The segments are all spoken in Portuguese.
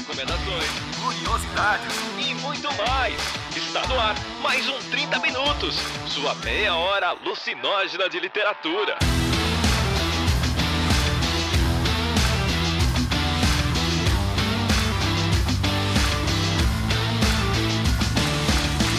recomendações, curiosidades e muito mais. Está no ar mais um 30 Minutos, sua meia hora alucinógena de literatura.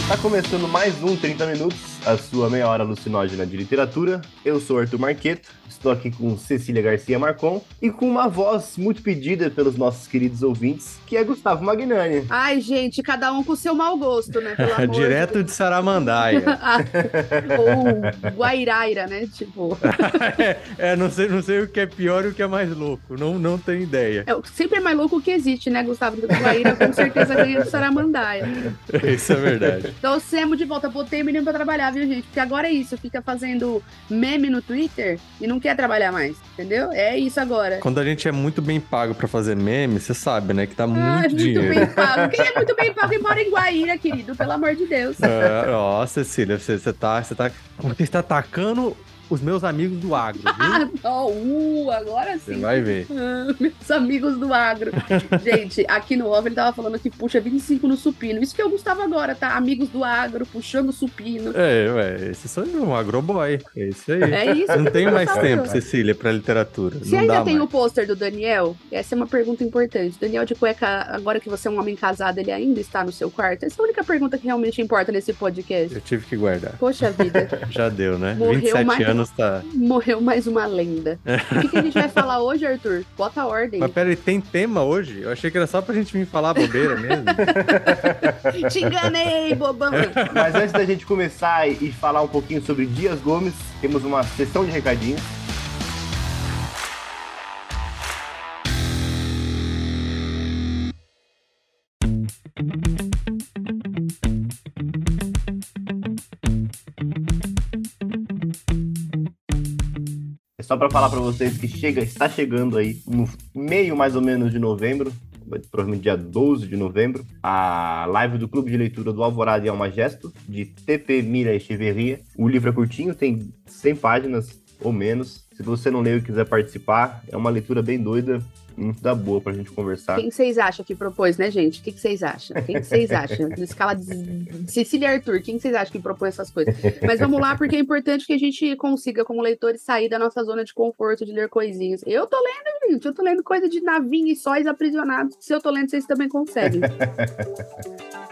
Tá começando mais um 30 Minutos, a sua meia hora alucinógena de literatura. Eu sou Arthur Marqueto, estou aqui com Cecília Garcia Marcon e com uma voz muito pedida pelos nossos queridos ouvintes, que é Gustavo Magnani. Ai, gente, cada um com seu mau gosto, né? Pelo amor Direto de de Saramandaia. Ah, Ou Guairaira, né? Tipo, é, é, não sei, não sei o que é pior e o que é mais louco. Não, não tenho ideia. é sempre é mais louco o que existe, né, Gustavo? Do Guaíra com certeza ganha do Saramandaia. Isso é verdade. Então, Semo de volta, botei o menino pra trabalhar, viu, gente? Porque agora é isso, fica fazendo meme no Twitter e não quer trabalhar mais, entendeu? É isso agora. Quando a gente é muito bem pago pra fazer meme, você sabe, né? Que dá Ah, muito dinheiro. bem pago. Quem é muito bem pago e mora em Guaíra, querido? Pelo amor de Deus. É, ó, Cecília, você, você tá, você tá. Você está atacando os meus amigos do agro? Ah, ó, uh, agora Você sim. vai ver. Ah, meus amigos do agro. Gente, aqui no OVA ele tava falando que puxa 25 no supino. Isso que eu gostava agora, tá? Amigos do agro, puxando supino. É, ué, esse sou eu, um agroboy. É isso aí. É isso. Não tenho mais tempo. Cecília, pra literatura. Se não ainda dá tem mais. o pôster do Daniel, essa é uma pergunta importante. Daniel de cueca, agora que você é um homem casado, ele ainda está no seu quarto? Essa é a única pergunta que realmente importa nesse podcast. Eu tive que guardar. Poxa vida, Já deu, né? Morreu 27 mais- anos tá. morreu mais uma lenda. O que, que a gente vai falar hoje, Arthur? Bota a ordem. Mas peraí, tem tema hoje? Eu achei que era só pra gente vir falar bobeira mesmo. Te enganei, bobão. Mas antes da gente começar e e falar um pouquinho sobre Dias Gomes, temos uma sessão de recadinhos. Só para falar para vocês que chega, está chegando aí no meio mais ou menos de novembro, provavelmente dia 12 de novembro, a live do Clube de Leitura do Alvorada e Alma Gesto, de TP Mira Echeverria. O livro é curtinho, tem 100 páginas ou menos. Se você não leu e quiser participar, é uma leitura bem doida, muito da boa pra gente conversar. Quem que vocês acham que propôs, né, gente? O que vocês acham? Quem que vocês acham? Na escala de Cecília e Arthur, quem que vocês acham que propôs essas coisas? Mas vamos lá, porque é importante que a gente consiga, como leitores, sair da nossa zona de conforto de ler coisinhas. Eu tô lendo, gente, eu tô lendo coisa de navinha e sóis aprisionados. Se eu tô lendo, vocês também conseguem.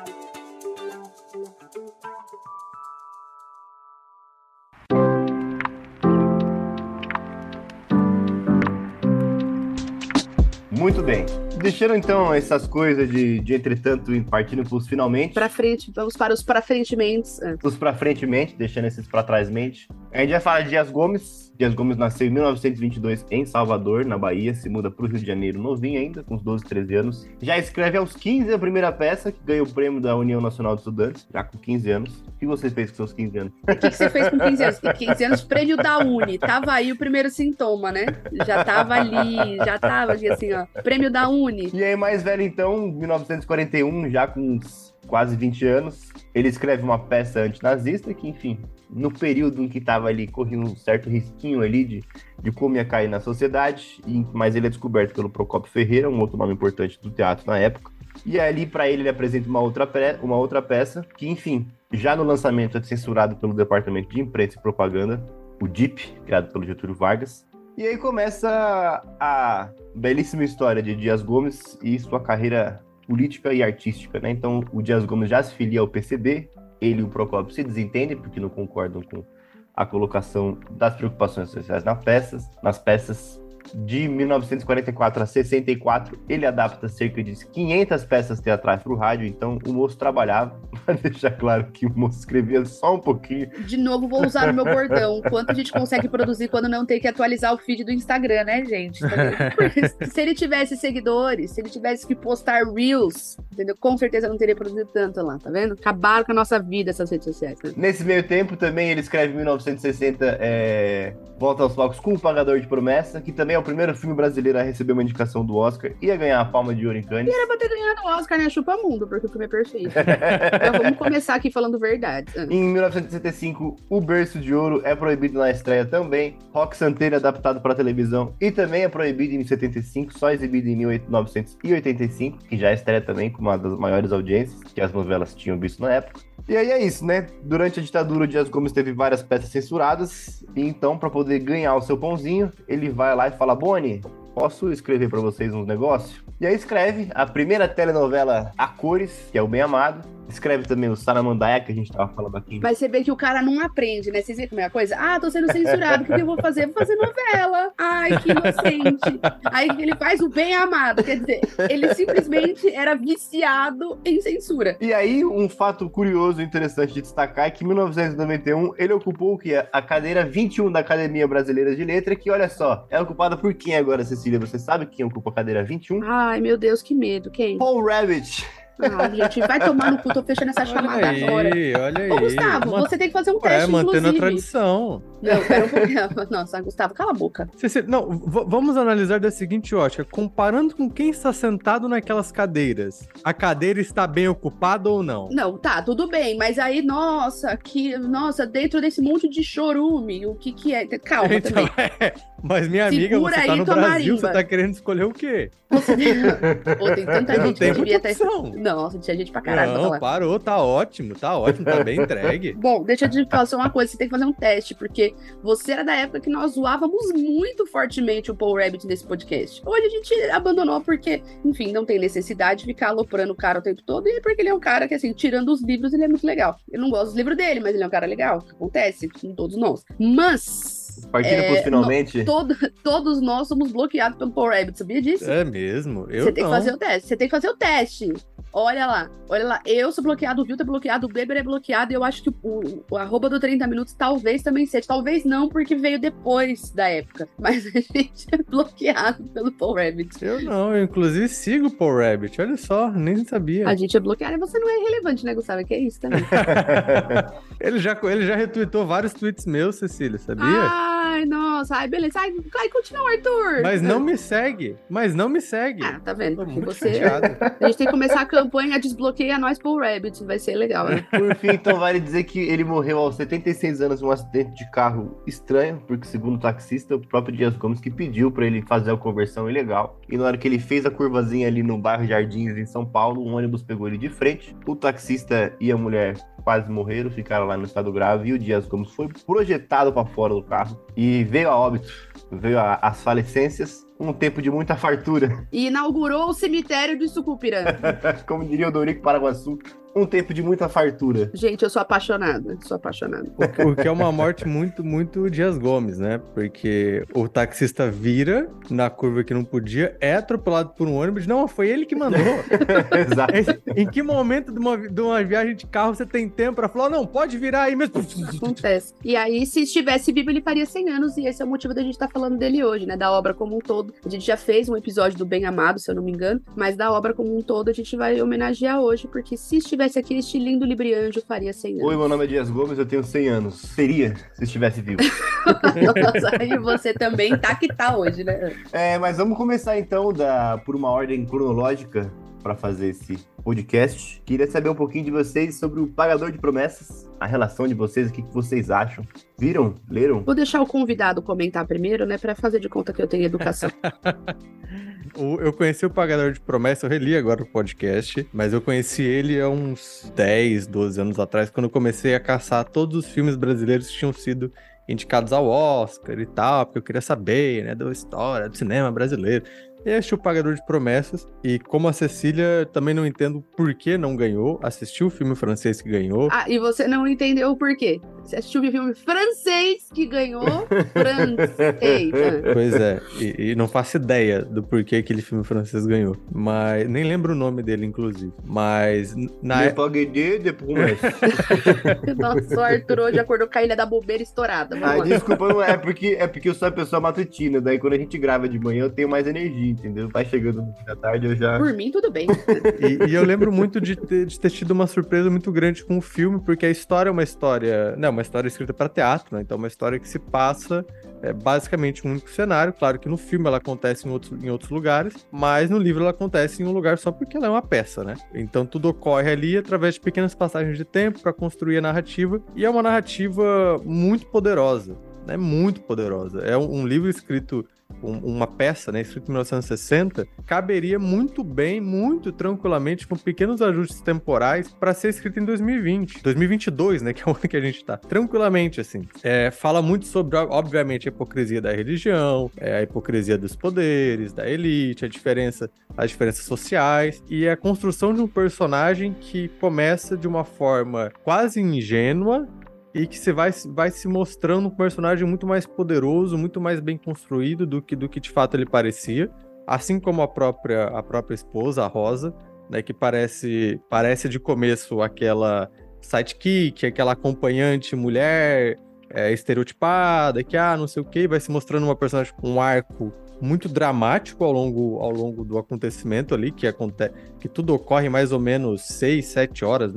Muito bem. Deixando então essas coisas de, de entretanto e partindo pros finalmente. Pra frente, vamos para os pra frente mentes. Ah, os pra frente mente, deixando esses pra trás mente. A gente vai falar de Dias Gomes. Dias Gomes nasceu em 1922 em Salvador, na Bahia, se muda pro Rio de Janeiro novinho ainda, com uns 12, 13 anos. Já escreve aos 15 a primeira peça, que ganhou o prêmio da União Nacional de Estudantes, já com 15 anos. O que você fez com seus 15 anos? O que, que você fez com 15 anos? 15 anos, prêmio da Uni. Tava aí o primeiro sintoma, né? Já tava ali, já tava assim, ó. Prêmio da Uni. E aí, mais velho então, 1941, já com uns quase 20 anos, ele escreve uma peça antinazista que, enfim, no período em que estava ali, corria um certo risquinho ali de, de como ia cair na sociedade, e, mas ele é descoberto pelo Procopio Ferreira, um outro nome importante do teatro na época. E ali, para ele, ele apresenta uma outra, uma outra peça que, enfim, já no lançamento é censurado pelo Departamento de Imprensa e Propaganda, o DIP, criado pelo Getúlio Vargas. E aí começa a belíssima história de Dias Gomes e sua carreira política e artística, né? Então, o Dias Gomes já se filia ao PCB, ele e o Procópio se desentendem porque não concordam com a colocação das preocupações sociais nas peças, nas peças de 1944 a 64, ele adapta cerca de 500 peças teatrais para o rádio, então o moço trabalhava, para deixar claro que o moço escrevia só um pouquinho. De novo, vou usar o meu bordão. Quanto a gente consegue produzir quando não tem que atualizar o feed do Instagram, né, gente? Se ele tivesse seguidores, se ele tivesse que postar Reels, entendeu? Com certeza não teria produzido tanto lá, tá vendo? Acabaram com a nossa vida essas redes sociais, né? Nesse meio tempo também ele escreve em 1960 é, Volta aos Palcos com o Pagador de Promessa, que também é o primeiro filme brasileiro a receber uma indicação do Oscar, ia ganhar a palma de ouro em Cannes. Era pra ter ganhado o Oscar, né? Chupa mundo, porque o filme é perfeito. então vamos começar aqui falando verdade. Em 1965, O Berço de Ouro é proibido na estreia também. Rock Santeiro é adaptado para televisão e também é proibido em 75, só exibido em 1985, que já estreia também com uma das maiores audiências que as novelas tinham visto na época. E aí é isso, né? Durante a ditadura, o Dias Gomes teve várias peças censuradas, e então, para poder ganhar o seu pãozinho, ele vai lá e fala: Boni, posso escrever para vocês uns negócios? E aí escreve a primeira telenovela a cores, que é o Bem Amado, Escreve também o Saramandaia, que a gente tava falando aqui. Mas você vê que o cara não aprende, né? Vocês viram como é a coisa? Ah, tô sendo censurado, o que eu vou fazer? Vou fazer novela. Ai, que inocente. Aí ele faz o bem amado. Quer dizer, ele simplesmente era viciado em censura. E aí, um fato curioso e interessante de destacar é que em 1991 ele ocupou o que? A cadeira 21 da Academia Brasileira de Letra, que olha só, é ocupada por quem agora, Cecília? Você sabe quem ocupa a cadeira 21? Ai, meu Deus, que medo. Quem? Paul Rabbit. Ah, gente, vai tomar no cu, tô fechando essa chamada aí, agora. Olha aí, Ô, Gustavo, Man- você tem que fazer um teste, É, mantendo inclusive. a tradição. Não, pera um. Nossa, Gustavo, cala a boca. Cecília, não, vamos analisar da seguinte ótica. Comparando com quem está sentado naquelas cadeiras, a cadeira está bem ocupada ou não? Não, tá, tudo bem, mas aí, nossa, que, nossa, dentro desse monte de chorume, o que que é? Calma Então, também. é, mas minha amiga, Segura você tá aí no Brasil, marimba. você tá querendo escolher o quê? Você. Pô, tem tanta Não gente tem que devia muita estar... Nossa, tinha gente pra caralho pra não, falar. parou, tá ótimo, tá ótimo, tá bem entregue. Bom, deixa eu te falar só uma coisa, você tem que fazer um teste, porque você era da época que nós zoávamos muito fortemente o Paul Rabbit nesse podcast. Hoje a gente abandonou porque, enfim, não tem necessidade de ficar aloprando o cara o tempo todo, e porque ele é um cara que, assim, tirando os livros, ele é muito legal. Eu não gosto dos livros dele, mas ele é um cara legal. Acontece com todos nós. Mas... Partida É, pros finalmente. todo- todos nós somos bloqueados pelo Paul Rabbit, sabia disso? É mesmo? Eu Você tem não. que fazer o teste. Você tem que fazer o teste. Olha lá, olha lá. Eu sou bloqueado, o Vilto é bloqueado, o Beber é bloqueado. E eu acho que o, o, arroba do 30 minutos talvez também seja. Talvez não, porque veio depois da época. Mas a gente é bloqueado pelo Paul Rabbit. Eu não, eu inclusive sigo o Paul Rabbit, olha só, nem sabia. A gente é bloqueado e você não é relevante, né, Gustavo? Que é isso também. Ele já, ele já retweetou vários tweets meus, Cecília, sabia? Ai, nossa. Ai, beleza. Ai, ai continua, Arthur. Mas não me segue, mas não me segue. Ah, tá vendo? Tô muito você... chateado. A gente tem que começar a campanha Desbloqueia Nós Paul Rabbit. Vai ser legal, né? Por fim, então vale dizer que ele morreu aos 76 anos em um acidente de carro estranho, porque segundo o taxista, o próprio Dias Gomes que pediu pra ele fazer a conversão ilegal. E na hora que ele fez a curvazinha ali no bairro Jardins, em São Paulo, um ônibus pegou ele de frente. O taxista e a mulher quase morreram, ficaram lá no estado grave, e o Dias Gomes foi projetado pra fora do carro e veio a óbito, veio a- as falecências. Um tempo de muita fartura, E inaugurou o cemitério de Sucupira. como diria o Dorico Paraguaçu. Um tempo de muita fartura. Gente, eu sou apaixonada. Sou apaixonada. O que é uma morte muito, muito Dias Gomes, né? Porque o taxista vira na curva que não podia, é atropelado por um ônibus. Não, foi ele que mandou. Exato. em que momento de uma, de uma viagem de carro você tem tempo pra falar, não, pode virar aí mesmo? Acontece. E aí, se estivesse vivo, ele faria 100 anos, e esse é o motivo da gente estar falando dele hoje, né? Da obra como um todo. A gente já fez um episódio do Bem Amado, se eu não me engano, mas da obra como um todo a gente vai homenagear hoje, porque se estivesse aqui, este lindo Librianjo faria 100 anos. Oi, meu nome é Dias Gomes, eu tenho 100 anos. Seria se estivesse vivo. Nossa, aí você também tá que tá hoje, né? É, mas vamos começar então da, por uma ordem cronológica para fazer esse podcast. Queria saber um pouquinho de vocês sobre o Pagador de Promessas, a relação de vocês, o que, que vocês acham. Viram? Leram? Vou deixar o convidado comentar primeiro, né? Pra fazer de conta que eu tenho educação. Eu conheci o Pagador de Promessa, eu reli agora o podcast, mas eu conheci ele há uns 10, 12 anos atrás, quando eu comecei a caçar todos os filmes brasileiros que tinham sido indicados ao Oscar e tal, porque eu queria saber, né, da história do cinema brasileiro. E assisti o Pagador de Promessas, e como a Cecília, também não entendo por que não ganhou, assisti o filme francês que ganhou. Ah, e você não entendeu o porquê. Você assistiu um filme francês que ganhou francês. Pois é, e, e não faço ideia do porquê aquele filme francês ganhou. Mas nem lembro o nome dele, inclusive. Mas na Pagador de. Nossa, o Arthur hoje acordou com a ilha da bobeira estourada. Ah, desculpa, não é porque, é porque eu sou uma pessoa matutina, daí quando a gente grava de manhã eu tenho mais energia, entendeu? Vai chegando no fim da tarde eu já... Por mim, tudo bem. E, e eu lembro muito de ter, de ter tido uma surpresa muito grande com o filme, porque a história é uma história. Né, é uma história escrita para teatro, né? Então é uma história que se passa é, basicamente um único cenário. Claro que no filme ela acontece em outros, em outros lugares, mas no livro ela acontece em um lugar só porque ela é uma peça, né? Então tudo ocorre ali através de pequenas passagens de tempo para construir a narrativa, e é uma narrativa muito poderosa, né? Muito poderosa. É um, livro escrito uma peça, né, escrita em 1960, caberia muito bem, muito tranquilamente, com pequenos ajustes temporais, para ser escrita em 2020, 2022, né, que é o ano que a gente está. Tranquilamente, assim. É, fala muito sobre, obviamente, a hipocrisia da religião, é, a hipocrisia dos poderes, da elite, a diferença, as diferenças sociais e a construção de um personagem que começa de uma forma quase ingênua e que você vai, vai se mostrando um personagem muito mais poderoso, muito mais bem construído do que, do que de fato ele parecia. Assim como a própria, a própria esposa, a Rosa, né, que parece, parece de começo aquela sidekick, aquela acompanhante mulher é, estereotipada, que ah, não sei o que, vai se mostrando uma personagem com um arco muito dramático ao longo, ao longo do acontecimento ali, que acontece, que tudo ocorre mais ou menos seis, sete horas,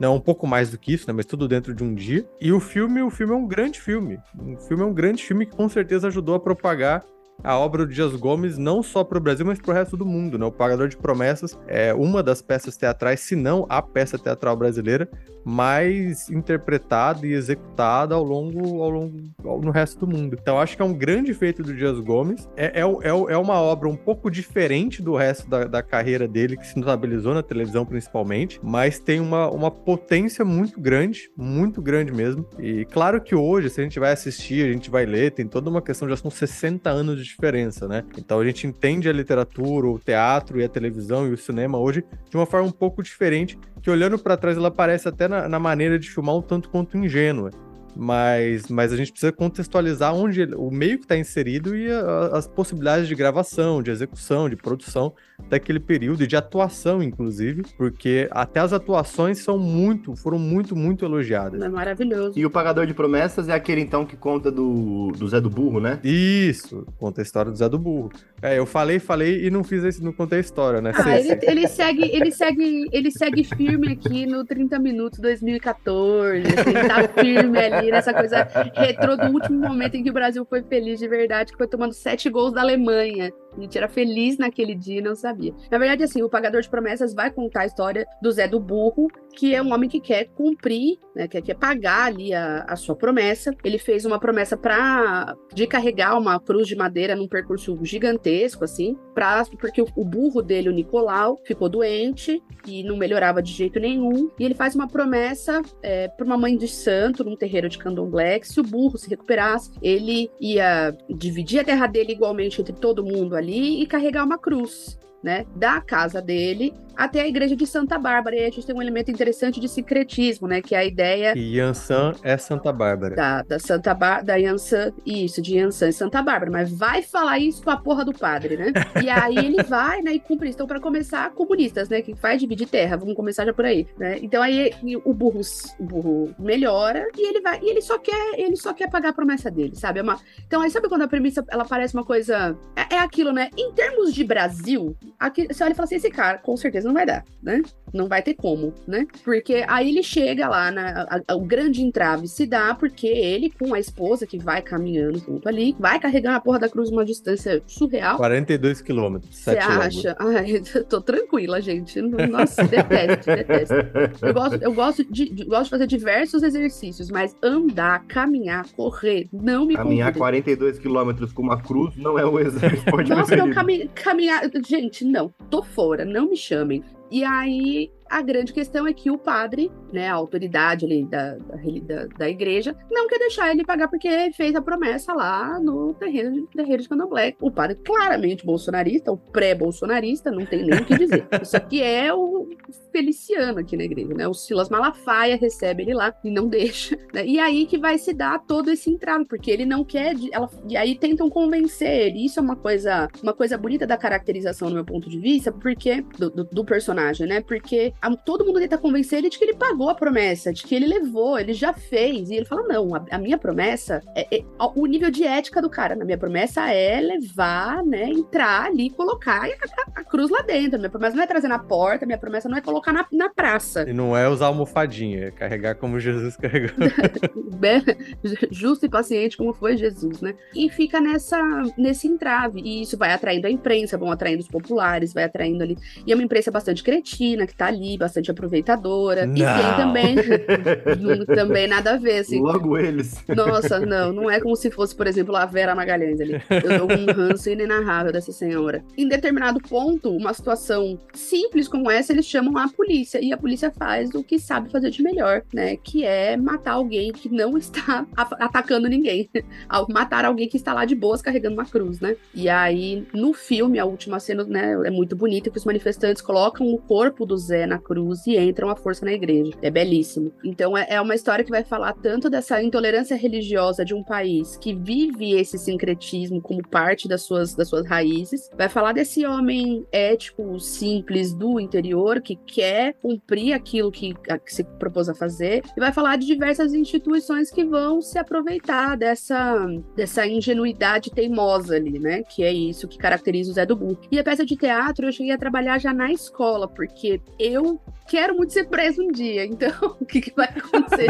não, um pouco mais do que isso, né? Mas tudo dentro de um dia. E o filme, o filme é um grande filme. O filme é um grande filme que com certeza ajudou a propagar a obra do Dias Gomes não só para o Brasil, mas para o resto do mundo. Né? O Pagador de Promessas é uma das peças teatrais, se não a peça teatral brasileira mais interpretada e executada ao longo, ao longo ao, no resto do mundo. Então acho que é um grande feito do Dias Gomes. É, é, é, é uma obra um pouco diferente do resto da, da carreira dele, que se notabilizou na televisão principalmente, mas tem uma, uma potência muito grande, muito grande mesmo. E claro que hoje, se a gente vai assistir, a gente vai ler, tem toda uma questão, já são 60 anos de diferença, né? Então a gente entende a literatura, o teatro e a televisão e o cinema hoje de uma forma um pouco diferente, que olhando para trás ela parece até na, na maneira de filmar um tanto quanto ingênua mas, mas a gente precisa contextualizar onde o meio que está inserido e a, as possibilidades de gravação, de execução, de produção daquele período de atuação, inclusive, porque até as atuações são muito, foram muito, muito elogiadas. É maravilhoso. E o Pagador de Promessas é aquele então que conta do, do Zé do Burro, né? Isso, conta a história do Zé do Burro. É, eu falei, falei e não fiz esse, não contei a história, né? Ah, ele, ele, segue, ele segue, ele segue firme aqui no 30 minutos 2014. Assim, ele tá firme ali nessa coisa retrô do último momento em que o Brasil foi feliz de verdade, que foi tomando sete gols da Alemanha. A gente era feliz naquele dia e não sabia. Na verdade, assim, o Pagador de Promessas vai contar a história do Zé do Burro, que é um homem que quer cumprir, né, que quer pagar ali a, a sua promessa. Ele fez uma promessa para de carregar uma cruz de madeira num percurso gigantesco, assim, pra, porque o, o burro dele, o Nicolau, ficou doente e não melhorava de jeito nenhum. E ele faz uma promessa é, para uma mãe de santo num terreiro de candomblé que se o burro se recuperasse, ele ia dividir a terra dele igualmente entre todo mundo ali e carregar uma cruz né, da casa dele até a igreja de Santa Bárbara. E aí a gente tem um elemento interessante de secretismo, né, que é a ideia... E Yansan é Santa Bárbara. Da, da Santa Bárbara, da Yansan, isso, de Yansan e Santa Bárbara. Mas vai falar isso com a porra do padre, né? E aí ele vai, né, e cumpre isso. Então, para começar, comunistas, né, que faz dividir terra, vamos começar já por aí, né? Então aí o burro, o burro melhora e ele vai, e ele só quer, ele só quer pagar a promessa dele, sabe? É uma... Então aí sabe quando a premissa, ela parece uma coisa... É, é aquilo, né? Em termos de Brasil, aqui, você olha e fala assim, esse cara, com certeza não vai dar, né? Não vai ter como, né? Porque aí ele chega lá, na, a, a, o grande entrave se dá porque ele, com a esposa que vai caminhando junto ali, vai carregando a porra da cruz uma distância surreal. 42 quilômetros. Você acha? Ai, eu tô tranquila, gente. Nossa, detesto, detesto. Eu gosto, eu gosto de, de, gosto de fazer diversos exercícios, mas andar, caminhar, correr, não me Caminhar 42 quilômetros com uma cruz não é o exercício Nossa, não, cami caminhar. Gente, não, tô fora, não me chamem. life E aí a grande questão é que o padre, né, a autoridade ali da, da, da, igreja, não quer deixar ele pagar porque fez a promessa lá no terreno de, de Candomblé. O padre claramente bolsonarista, o pré-bolsonarista, não tem nem o que dizer. Isso aqui é o Feliciano aqui na igreja, né? O Silas Malafaia recebe ele lá e não deixa. Né? E aí que vai se dar todo esse entrave, porque ele não quer. Ela, e aí tentam convencer ele. Isso é uma coisa, uma coisa bonita da caracterização, no meu ponto de vista, porque do, do, do personagem, né? Porque a, todo mundo tenta convencer ele de que ele pagou a promessa, de que ele levou, ele já fez. E ele fala: não, a, a minha promessa é, é, o nível de ética do cara. Na minha promessa é levar, né? Entrar ali, colocar a, a, cruz lá dentro. A minha promessa não é trazer na porta, minha promessa não é é colocar na, na praça. E não é usar almofadinha, é carregar como Jesus carregou. Justo e paciente como foi Jesus, né? E fica nessa, nesse entrave. E isso vai atraindo a imprensa, vão atraindo os populares, vai atraindo ali. E é uma imprensa bastante cretina, que tá ali, bastante aproveitadora. Não. E tem também. também nada a ver, assim. Logo eles. Nossa, não, não é como se fosse, por exemplo, a Vera Magalhães ali. Eu dou um ranço inenarrável dessa senhora. Em determinado ponto, uma situação simples como essa, eles chamam a polícia. E a polícia faz o que sabe fazer de melhor, né? Que é matar alguém que não está atacando ninguém. matar alguém que está lá de boas carregando uma cruz, né? E aí, no filme, a última cena, né, é muito bonita, que os manifestantes colocam o corpo do Zé na cruz e entram à força na igreja. É belíssimo. Então, é, é uma história que vai falar tanto dessa intolerância religiosa de um país que vive esse sincretismo como parte das suas, das suas raízes. Vai falar desse homem ético, simples do interior, que quer cumprir aquilo que, que se propôs a fazer. E vai falar de diversas instituições que vão se aproveitar dessa, dessa ingenuidade teimosa ali, né? Que é isso que caracteriza o Zé do Burro. E a peça de teatro eu cheguei a trabalhar já na escola, porque eu quero muito ser preso um dia. Então, o que, que vai acontecer?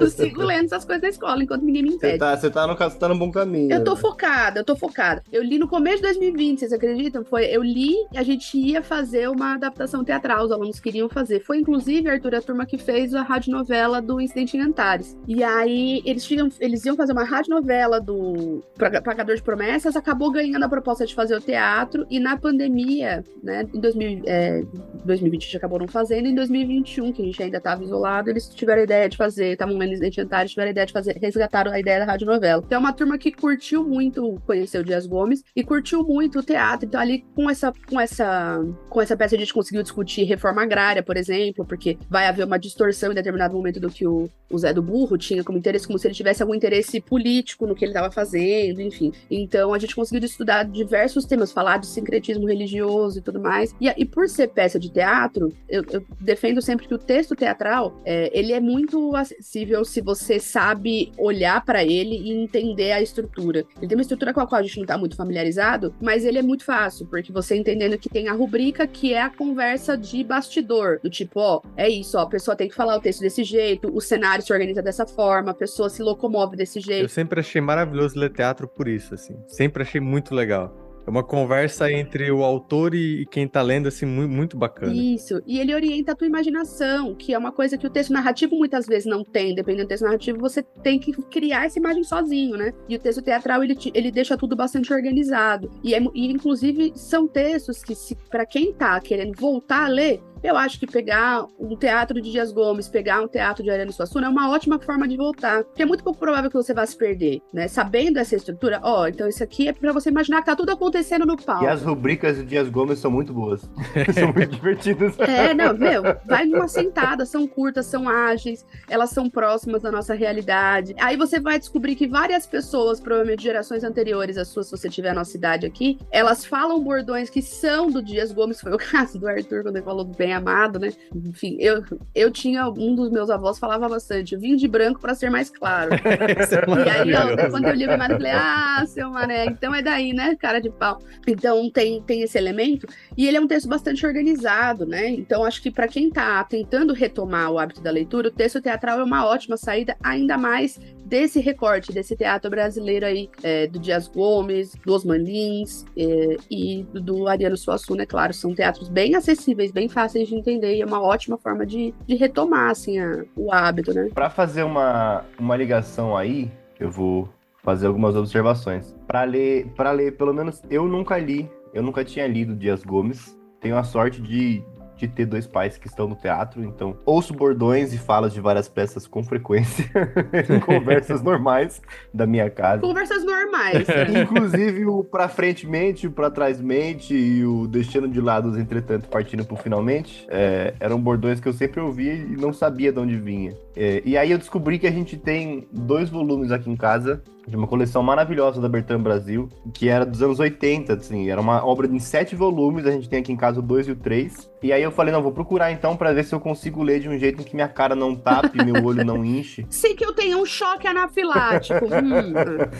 eu sigo lendo essas coisas na escola enquanto ninguém me impede. Você tá, você tá, no, você tá no bom caminho. Eu tô focada, eu tô focada. Eu li no começo de 2020, vocês acreditam? Foi, eu li a gente ia fazer uma adaptação teatral, os alunos queriam fazer. Foi inclusive, Arthur, a turma que fez a radionovela do Incidente em Antares. E aí eles, tinham, eles iam fazer uma radionovela do Pagador de Promessas, acabou ganhando a proposta de fazer o teatro e na pandemia, né, em 2000, é, 2020 já acabou não fazendo, em 2021, que a gente ainda estava isolado, eles tiveram a ideia de fazer, estavam Incidente em Antares, tiveram a ideia de fazer, resgataram a ideia da radionovela. Então é uma turma que curtiu muito conhecer o Dias Gomes e curtiu muito o teatro. Então ali com essa com essa com essa peça a gente conseguiu discutir reforma agrária, por exemplo, porque vai haver uma distorção em determinado momento do que o, o Zé do Burro tinha como interesse, como se ele tivesse algum interesse político no que ele estava fazendo, enfim. Então a gente conseguiu estudar diversos temas, falar de sincretismo religioso e tudo mais. E, e por ser peça de teatro, eu, eu defendo sempre que o texto teatral é, ele é muito acessível se você sabe olhar para ele e entender a estrutura. Ele tem uma estrutura com a qual a gente não está muito familiarizado, mas ele é muito fácil, porque você entendendo que tem a rubrica que é a conversa de bastidor, do tipo, ó, é isso, ó, a pessoa tem que falar o texto desse jeito, o cenário se organiza dessa forma, a pessoa se locomove desse jeito. Eu sempre achei maravilhoso ler teatro por isso, assim. Sempre achei muito legal. É uma conversa entre o autor e quem tá lendo, assim, muito, bacana. Isso. E ele orienta a tua imaginação, que é uma coisa que o texto narrativo muitas vezes não tem. Dependendo do texto narrativo, você tem que criar essa imagem sozinho, né? E o texto teatral, ele, ele deixa tudo bastante organizado. E, é, e inclusive, são textos que, para quem tá querendo voltar a ler, eu acho que pegar um teatro de Dias Gomes, pegar um teatro de Ariano Suassuna é uma ótima forma de voltar. Porque é muito pouco provável que você vá se perder, né? Sabendo essa estrutura, ó, então isso aqui é para você imaginar que tá tudo acontecendo no palco. E as rubricas de Dias Gomes são muito boas. são muito divertidas. É, não, meu, vai numa sentada, são curtas, são ágeis, elas são próximas da nossa realidade. Aí você vai descobrir que várias pessoas, provavelmente gerações anteriores às suas, se você tiver a nossa idade aqui, elas falam bordões que são do Dias Gomes, foi o caso do Arthur quando ele falou do bem amado, né? Enfim, eu, eu tinha um dos meus avós falava bastante, vinho de branco para ser mais claro. é e aí, quando eu li o eu falei, ah, seu mané, então é daí, né, cara de pau. Então tem, tem esse elemento, e ele é um texto bastante organizado, né? Então acho que para quem tá tentando retomar o hábito da leitura, o texto teatral é uma ótima saída, ainda mais desse recorte, desse teatro brasileiro aí, é, do Dias Gomes, do Osman Lins é, e do Ariano Suassuna, é claro, são teatros bem acessíveis, bem fáceis de entender e é uma ótima forma de, de retomar, assim, a, o hábito, né? Para fazer uma, uma ligação aí, eu vou fazer algumas observações. Para ler, para ler, pelo menos eu nunca li, eu nunca tinha lido Dias Gomes. Tenho a sorte de, de ter dois pais que estão no teatro, então ouço bordões e falas de várias peças com frequência em conversas normais da minha casa. Conversas normais. Né? Inclusive o pra frente mente, o pra trás mente e o deixando de lado os entretanto partindo pro finalmente, é, eram bordões que eu sempre ouvia e não sabia de onde vinha. É, e aí eu descobri que a gente tem dois volumes aqui em casa de uma coleção maravilhosa da Bertrand Brasil, que era dos anos 80, assim, era uma obra em sete volumes, a gente tem aqui em casa o 2 e o 3. E aí eu falei, não, vou procurar então para ver se eu consigo ler de um jeito em que minha cara não tape, meu olho não enche. Sei que eu tenho um choque anafilático. hum.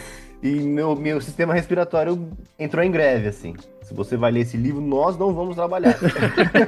e meu, meu sistema respiratório entrou em greve, assim. Se você vai ler esse livro, nós não vamos trabalhar.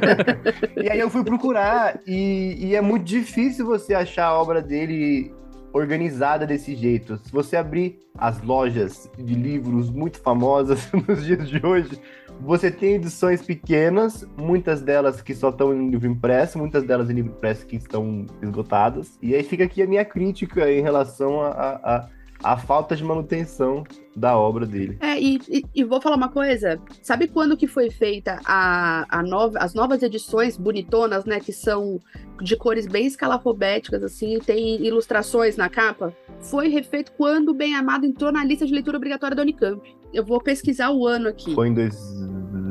e aí eu fui procurar, e, e é muito difícil você achar a obra dele organizada desse jeito. Se você abrir as lojas de livros muito famosas nos dias de hoje, você tem edições pequenas, muitas delas que só estão em livro impresso, muitas delas em livro impresso que estão esgotadas. E aí fica aqui a minha crítica em relação a, a, a falta de manutenção da obra dele. É, e, e, e, vou falar uma coisa. Sabe quando que foi feita a, a nova, as novas edições bonitonas, né? Que são de cores bem escalafobéticas, assim, tem ilustrações na capa? Foi refeito quando o Bem Amado entrou na lista de leitura obrigatória da Unicamp. Eu vou pesquisar o ano aqui. Foi em dois,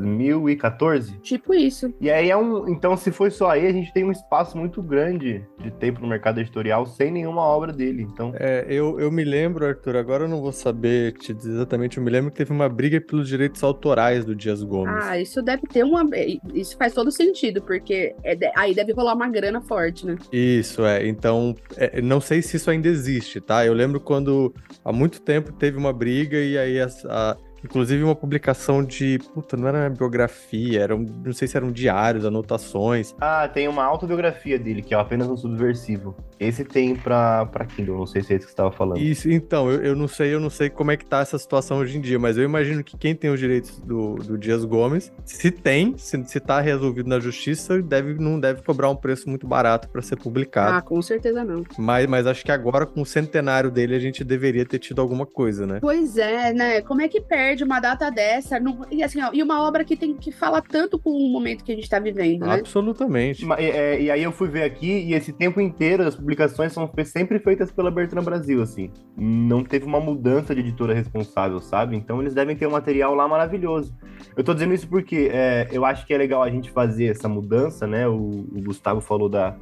2014? Tipo isso. E aí é um. Então, se foi só aí, a gente tem um espaço muito grande de tempo no mercado editorial sem nenhuma obra dele. Então. É, eu, eu me lembro, Arthur, agora eu não vou saber te dizer exatamente, eu me lembro que teve uma briga pelos direitos autorais do Dias Gomes. Ah, isso deve ter uma. Isso faz todo sentido, porque é, aí deve rolar uma grana forte, né? Isso, é. Então, é, não sei se isso ainda existe, tá? Eu lembro quando há muito tempo teve uma briga e aí a, a Inclusive uma publicação de. Puta, não era uma biografia, era um, não sei se eram diários, anotações. Ah, tem uma autobiografia dele, que é apenas um subversivo. Esse tem pra, pra Kindle, não sei se é esse que você estava falando. Isso, então, eu, eu não sei, eu não sei como é que tá essa situação hoje em dia, mas eu imagino que quem tem os direitos do, do Dias Gomes, se tem, se, se tá resolvido na justiça, deve, não deve cobrar um preço muito barato para ser publicado. Ah, com certeza não. Mas, mas acho que agora, com o centenário dele, a gente deveria ter tido alguma coisa, né? Pois é, né? Como é que perde? Perde uma data dessa. Não, e, assim, ó, e uma obra que tem que falar tanto com o momento que a gente está vivendo, né? Absolutamente. É, e aí eu fui ver aqui, e esse tempo inteiro as publicações são sempre feitas pela Bertrand Brasil, assim. Não teve uma mudança de editora responsável, sabe? Então eles devem ter um material lá maravilhoso. Eu tô dizendo isso porque é, eu acho que é legal a gente fazer essa mudança, né? O, o Gustavo falou da,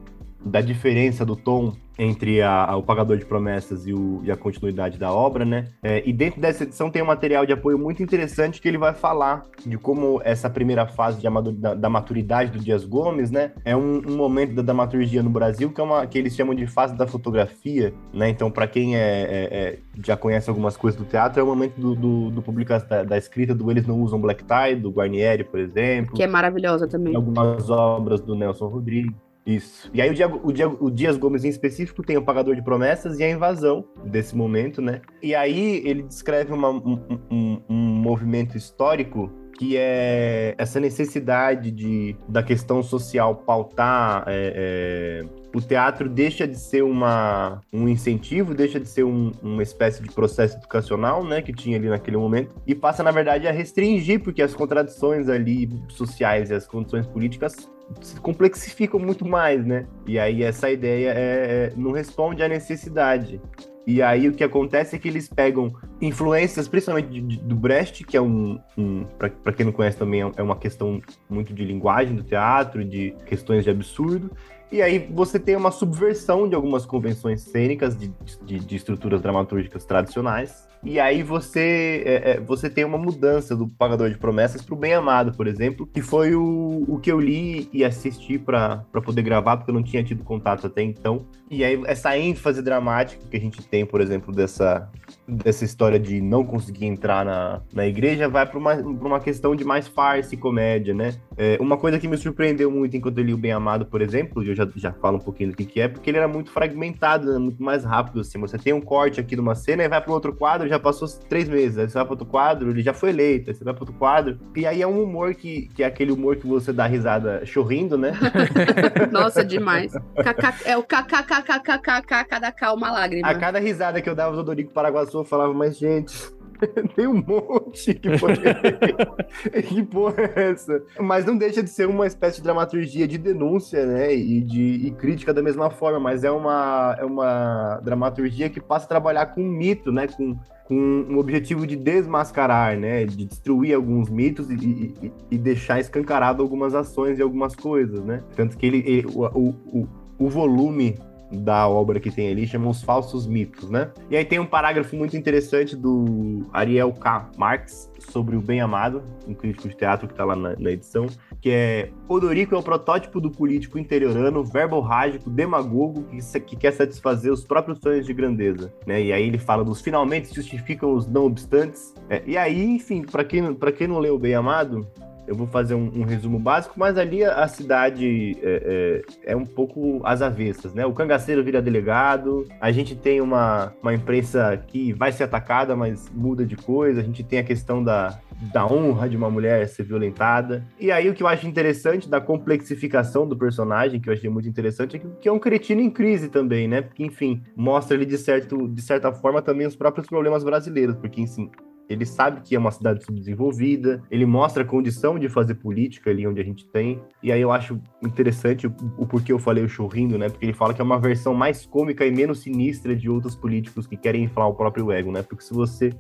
da diferença do tom entre a, a, o Pagador de Promessas e, o, e, a continuidade da obra, né? É, e dentro dessa edição tem um material de apoio muito interessante que ele vai falar de como essa primeira fase da, da, maturidade do Dias Gomes, né? É um, um, momento da dramaturgia no Brasil que é uma que eles chamam de fase da fotografia, né? Então, para quem é, é, é, já conhece algumas coisas do teatro, é o momento do, do, do publicação da, da, escrita do Eles Não Usam Black Tie, do Guarnieri, por exemplo. Que é maravilhosa também. Algumas obras do Nelson Rodrigues. Isso. E aí o, Diego, o, Diego, o, Dias Gomes em específico tem o Pagador de Promessas e a invasão desse momento, né? E aí ele descreve uma, um, um, um, movimento histórico que é essa necessidade de, da questão social pautar é, é, o teatro deixa de ser uma, um incentivo, deixa de ser um, uma espécie de processo educacional, né, que tinha ali naquele momento, e passa, na verdade, a restringir, porque as contradições ali sociais e as condições políticas se complexificam muito mais, né? E aí essa ideia é, é, não responde à necessidade. E aí o que acontece é que eles pegam influências, principalmente de, de, do Brecht, que é um, um para quem não conhece também, é, é uma questão muito de linguagem do teatro, de questões de absurdo, e aí você tem uma subversão de algumas convenções cênicas, de, de, de estruturas dramatúrgicas tradicionais. E aí você, é, é, você tem uma mudança do Pagador de Promessas para o Bem Amado, por exemplo, que foi o, o que eu li e assisti para poder gravar, porque eu não tinha tido contato até então. E aí essa ênfase dramática que a gente tem, por exemplo, dessa, dessa história de não conseguir entrar na, na igreja, vai para uma, uma questão de mais farsa e comédia, né? É, uma coisa que me surpreendeu muito enquanto eu li o Bem Amado, por exemplo, e eu já, já falo um pouquinho do que, que é, porque ele era muito fragmentado, né? muito mais rápido, assim. Você tem um corte aqui numa cena e vai para outro quadro, já passou três meses. Aí você vai para outro quadro, ele já foi eleito. Aí você vai para outro quadro. E aí é um humor que, que é aquele humor que você dá risada chorrindo, né? Nossa, demais. é o kkkkkk da calma lágrima. A cada risada que eu dava do Dorico Paraguaçu, falava, mas gente, tem um monte que porra, que porra é essa? Mas não deixa de ser uma espécie de dramaturgia de denúncia, né? E de e crítica da mesma forma, mas é uma, é uma dramaturgia que passa a trabalhar com mito, né? Com, com um objetivo de desmascarar, né? De destruir alguns mitos e, e, e deixar escancarado algumas ações e algumas coisas, né? Tanto que ele, ele o, o, o volume da obra que tem ali, chama Os Falsos Mitos, né? E aí tem um parágrafo muito interessante do Ariel K. Marx sobre o Bem Amado, um crítico de teatro que está lá na, na, edição, que é Odorico é o protótipo do político interiorano, verborrágico, demagogo, que, que quer satisfazer os próprios sonhos de grandeza, né? E aí ele fala dos finalmente justificam os não obstantes. É, e aí, enfim, para quem, quem não leu o Bem Amado, eu vou fazer um, um, resumo básico, mas ali a, a cidade é, é, é, um pouco às avessas, né? O cangaceiro vira delegado, a gente tem uma, uma imprensa que vai ser atacada, mas muda de coisa, a gente tem a questão da, da honra de uma mulher ser violentada. E aí o que eu acho interessante da complexificação do personagem, que eu achei muito interessante, é que, é um cretino em crise também, né? Porque, enfim, mostra ele de, certo, de certa forma também os próprios problemas brasileiros, porque, enfim, ele sabe que é uma cidade subdesenvolvida, ele mostra a condição de fazer política ali onde a gente tem. E aí eu acho interessante o, o porquê eu falei o chorrindo, né? Porque ele fala que é uma versão mais cômica e menos sinistra de outros políticos que querem inflar o próprio ego, né? Porque se você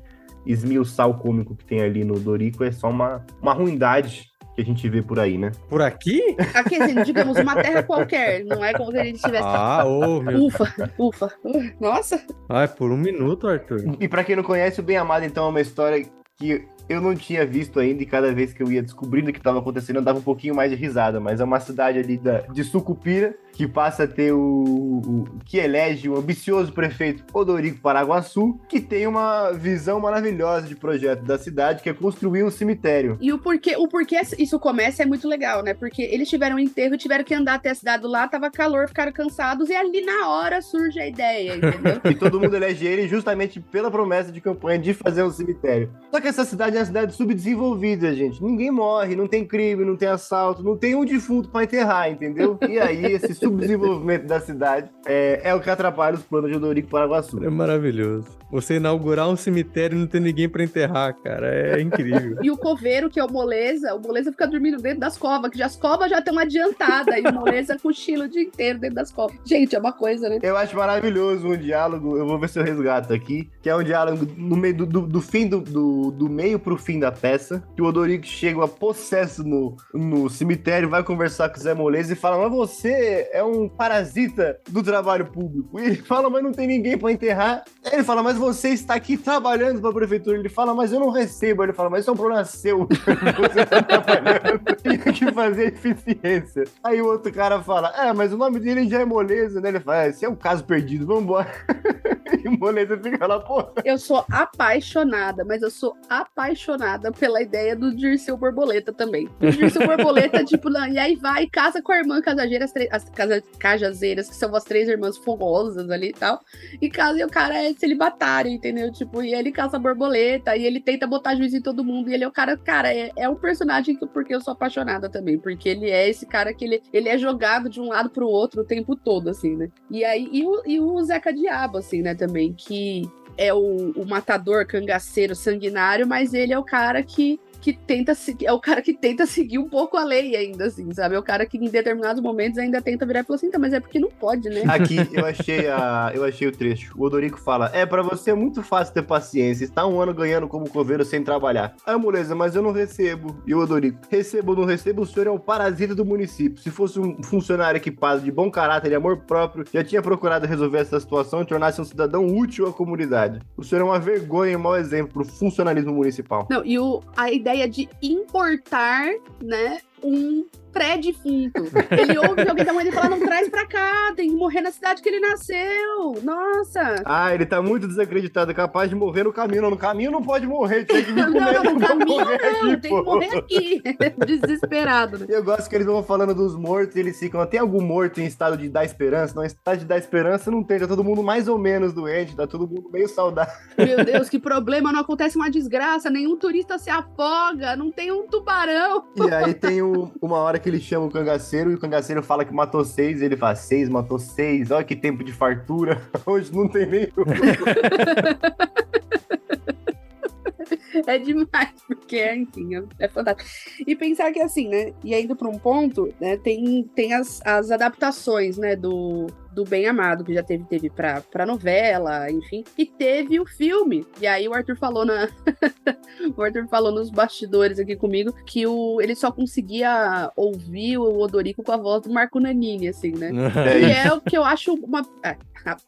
esmiuçar o cômico que tem ali no Dorico, é só uma, uma ruindade que a gente vê por aí, né? Por aqui? Aqui, assim, digamos, uma terra qualquer. Não é como se a gente tivesse. Ah, oh, meu Ufa, ufa. Nossa. Ah, é por um minuto, Arthur. E para quem não conhece, o Bem Amado, então, é uma história que eu não tinha visto ainda e cada vez que eu ia descobrindo o que estava acontecendo, eu dava um pouquinho mais de risada. Mas é uma cidade ali da, de Sucupira, que passa a ter o, o, que elege o ambicioso prefeito Odorico Paraguaçu, que tem uma visão maravilhosa de projeto da cidade, que é construir um cemitério. E o porquê, o porquê isso começa é muito legal, né? Porque eles tiveram um enterro, tiveram que andar até a cidade lá, tava calor, ficaram cansados, e ali na hora surge a ideia, entendeu? e todo mundo elege ele justamente pela promessa de campanha de fazer um cemitério. Só que essa cidade é uma cidade subdesenvolvida, gente. Ninguém morre, não tem crime, não tem assalto, não tem um defunto para enterrar, entendeu? E aí, esse subdesenvolvimento da cidade é, é o que atrapalha os planos de Odorico Paraguaçu. É maravilhoso. Você inaugurar um cemitério e não ter ninguém para enterrar, cara, é incrível. e o coveiro, que é o moleza, o moleza fica dormindo dentro das covas, que já as covas já estão adiantadas, e o moleza cochila o dia inteiro dentro das covas. Gente, é uma coisa, né? Eu acho maravilhoso um diálogo, eu vou ver se eu resgato aqui, que é um diálogo no meio do, do, do fim do, do, do, meio pro fim da peça, que o Odorico chega a possesso no, no cemitério, vai conversar com o Zé Moleza e fala, mas você é um parasita do trabalho público. E ele fala, mas não tem ninguém para enterrar. Aí ele fala, mas você está aqui trabalhando para a prefeitura. Ele fala, mas eu não recebo. Ele fala, mas isso é um problema seu. você está trabalhando, tem que fazer eficiência. Aí o outro cara fala, é, mas o nome dele já é Moleza, né? Ele fala, é, esse é um caso perdido, vambora. e Moleza fica lá, pô. Eu sou apaixonada, mas eu sou apaixonada pela ideia do Dirceu Borboleta também. O Dirceu Borboleta, tipo, e aí vai, casa com a irmã casageira, as, as cajazeiras, que são as três irmãs fogosas ali e tal. E casa e o cara é celibatário, entendeu? Tipo, e ele caça borboleta, e ele tenta botar juiz em todo mundo. E ele é o cara, cara, é, é um personagem que porque eu sou apaixonada também, porque ele é esse cara que ele, ele é jogado de um lado pro outro o tempo todo, assim, né? E aí, e o, e o Zeca Diabo, assim, né, também, que é o, o matador cangaceiro sanguinário, mas ele é o cara que que tenta seguir, é o cara que tenta seguir um pouco a lei ainda, assim, sabe? É o cara que em determinados momentos ainda tenta virar e falar assim, tá, mas é porque não pode, né? Aqui eu achei, a, eu achei o trecho. O Odorico fala: É, para você é muito fácil ter paciência, está um ano ganhando como coveiro sem trabalhar. Aí, moleza, mas eu não recebo. E o Odorico: Recebo ou não recebo, o senhor é um parasita do município. Se fosse um funcionário equipado de bom caráter e amor próprio, já tinha procurado resolver essa situação e tornar-se um cidadão útil à comunidade. O senhor é uma vergonha e um mau exemplo pro funcionalismo municipal. Não, e o, a ideia ideia de importar, né, um pré-defunto. Ele ouve alguém da mãe e fala: não traz pra cá, tem que morrer na cidade que ele nasceu. Nossa. Ah, ele tá muito desacreditado, é capaz de morrer no caminho. No caminho não pode morrer, tem que vir não, não, no caminho não, aqui, tem pô. que morrer aqui. Desesperado. Né? Eu gosto que eles vão falando dos mortos e eles ficam: tem algum morto em estado de dar esperança? Não, em estado de dar esperança não tem, tá todo mundo mais ou menos doente, tá todo mundo meio saudável. Meu Deus, que problema, não acontece uma desgraça, nenhum turista se afoga, não tem um tubarão. E aí tem o, uma hora que ele chama o cangaceiro e o cangaceiro fala que matou seis, ele fala, seis, matou seis, olha que tempo de fartura, hoje não tem nem. é demais, porque, enfim, é, é, fantástico. E pensar que, assim, né, e indo para um ponto, né, tem, tem as, as adaptações, né, do, do Bem Amado, que já teve, teve pra, pra novela, enfim. E teve o filme. E aí o Arthur falou na. o Arthur falou nos bastidores aqui comigo que o, ele só conseguia ouvir o Odorico com a voz do Marco Nanini, assim, né? E é o que eu acho uma. é,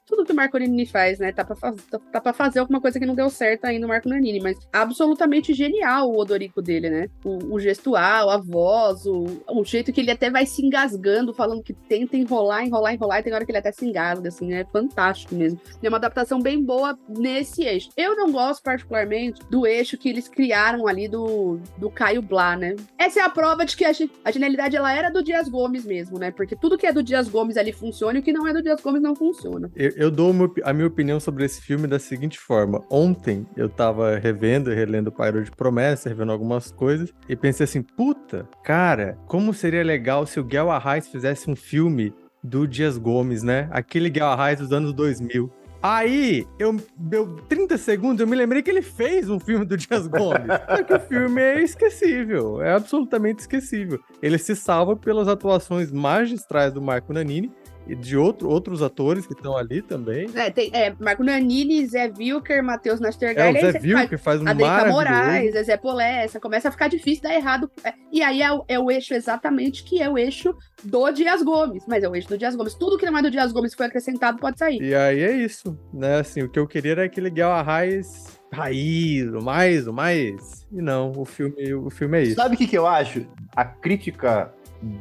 tudo que o Marco Nanini faz, né? Tá pra, faz, tá, tá pra fazer alguma coisa que não deu certo ainda no Marco Nanini, mas absolutamente genial o Odorico dele, né? O, o gestual, a voz, o, o jeito que ele até vai se engasgando, falando que tenta enrolar, enrolar, enrolar, e tem hora que ele até se engasga, assim, é fantástico mesmo. É uma adaptação bem boa nesse eixo. Eu não gosto particularmente do eixo que eles criaram ali do, do Caio Blá, né? Essa é a prova de que a, a genialidade ela era do Dias Gomes mesmo, né? Porque tudo que é do Dias Gomes ali funciona e o que não é do Dias Gomes não funciona. Eu, eu dou a minha opinião sobre esse filme da seguinte forma. Ontem eu tava revendo relendo o Pairo de Promessa, revendo algumas coisas, e pensei assim, puta, cara, como seria legal se o Guel Arraes fizesse um filme do Dias Gomes, né? Aquele Guel Arraes dos anos 2000. Aí, eu deu 30 segundos, eu me lembrei que ele fez um filme do Dias Gomes. Só que o filme é esquecível, é absolutamente esquecível. Ele se salva pelas atuações magistrais do Marco Nanini e de outro, outros atores que estão ali também. É, tem é, Marco Nanini, Zé Vilker, Matheus É, Nastergaile, o Zé você Vil, faz que faz um a Deita maravilhoso. Moraes, Zé Polessa, começa a ficar difícil dar errado. É, E aí é, o- é o eixo exatamente que é o eixo do Dias Gomes, mas é o eixo do Dias Gomes. Tudo que não é do Dias Gomes foi acrescentado pode sair. E aí é isso, né? Assim, o que eu queria era aquele Guel Arraes raiz, o mais, o mais. E não, o filme, o filme é isso. Sabe o que, que eu acho? A crítica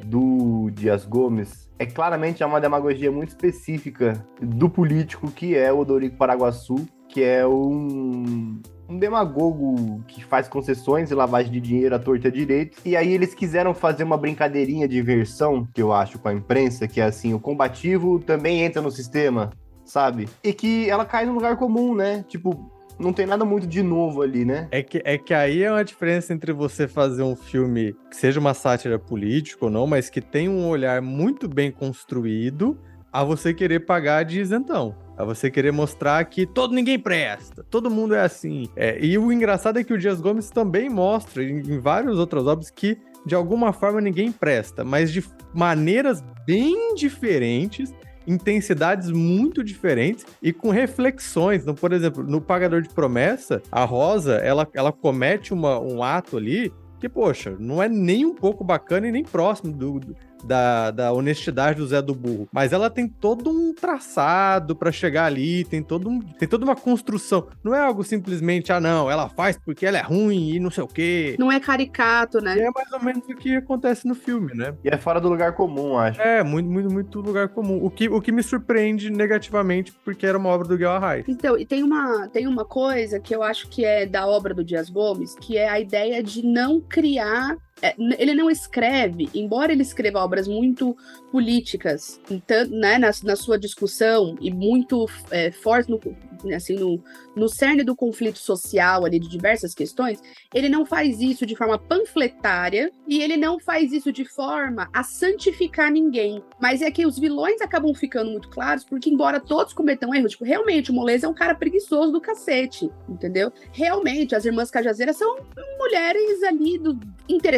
do Dias Gomes é claramente uma demagogia muito específica do político que é o Dorico Paraguaçu, que é um, um demagogo que faz concessões e lavagem de dinheiro à torta à direita. E aí eles quiseram fazer uma brincadeirinha de versão, que eu acho, com a imprensa, que é assim, o combativo também entra no sistema, sabe? E que ela cai no lugar comum, né? Tipo, não tem nada muito de novo ali, né? É que, é que aí é uma diferença entre você fazer um filme que seja uma sátira política ou não, mas que tem um olhar muito bem construído, a você querer pagar de isentão. A você querer mostrar que todo ninguém presta, todo mundo é assim. É, e o engraçado é que o Dias Gomes também mostra, em, em várias outras obras, que de alguma forma ninguém presta, mas de maneiras bem diferentes intensidades muito diferentes e com reflexões. Então, por exemplo, no Pagador de Promessa, a Rosa, ela, ela comete uma, um ato ali que, poxa, não é nem um pouco bacana e nem próximo do, do- da, da honestidade do Zé do Burro. Mas ela tem todo um traçado pra chegar ali, tem, todo um, tem toda uma construção. Não é algo simplesmente, ah, não, ela faz porque ela é ruim e não sei o quê. Não é caricato, E né? é mais ou menos o que acontece no filme, né? E é fora do lugar comum, acho. É, muito, muito, muito lugar comum. O que, o que me surpreende negativamente, porque era uma obra do Guel Arraes. Então, e tem uma, tem uma coisa que eu acho que é da obra do Dias Gomes, que é a ideia de não criar. É, ele não escreve, embora ele escreva obras muito políticas, então, né, na, na sua discussão e muito é, forte no, assim, no, no cerne do conflito social ali de diversas questões, ele não faz isso de forma panfletária e ele não faz isso de forma a santificar ninguém. Mas é que os vilões acabam ficando muito claros, porque embora todos cometam erros, tipo, realmente o Moleza é um cara preguiçoso do cacete, entendeu? Realmente, as irmãs Cajazeiras são mulheres ali do,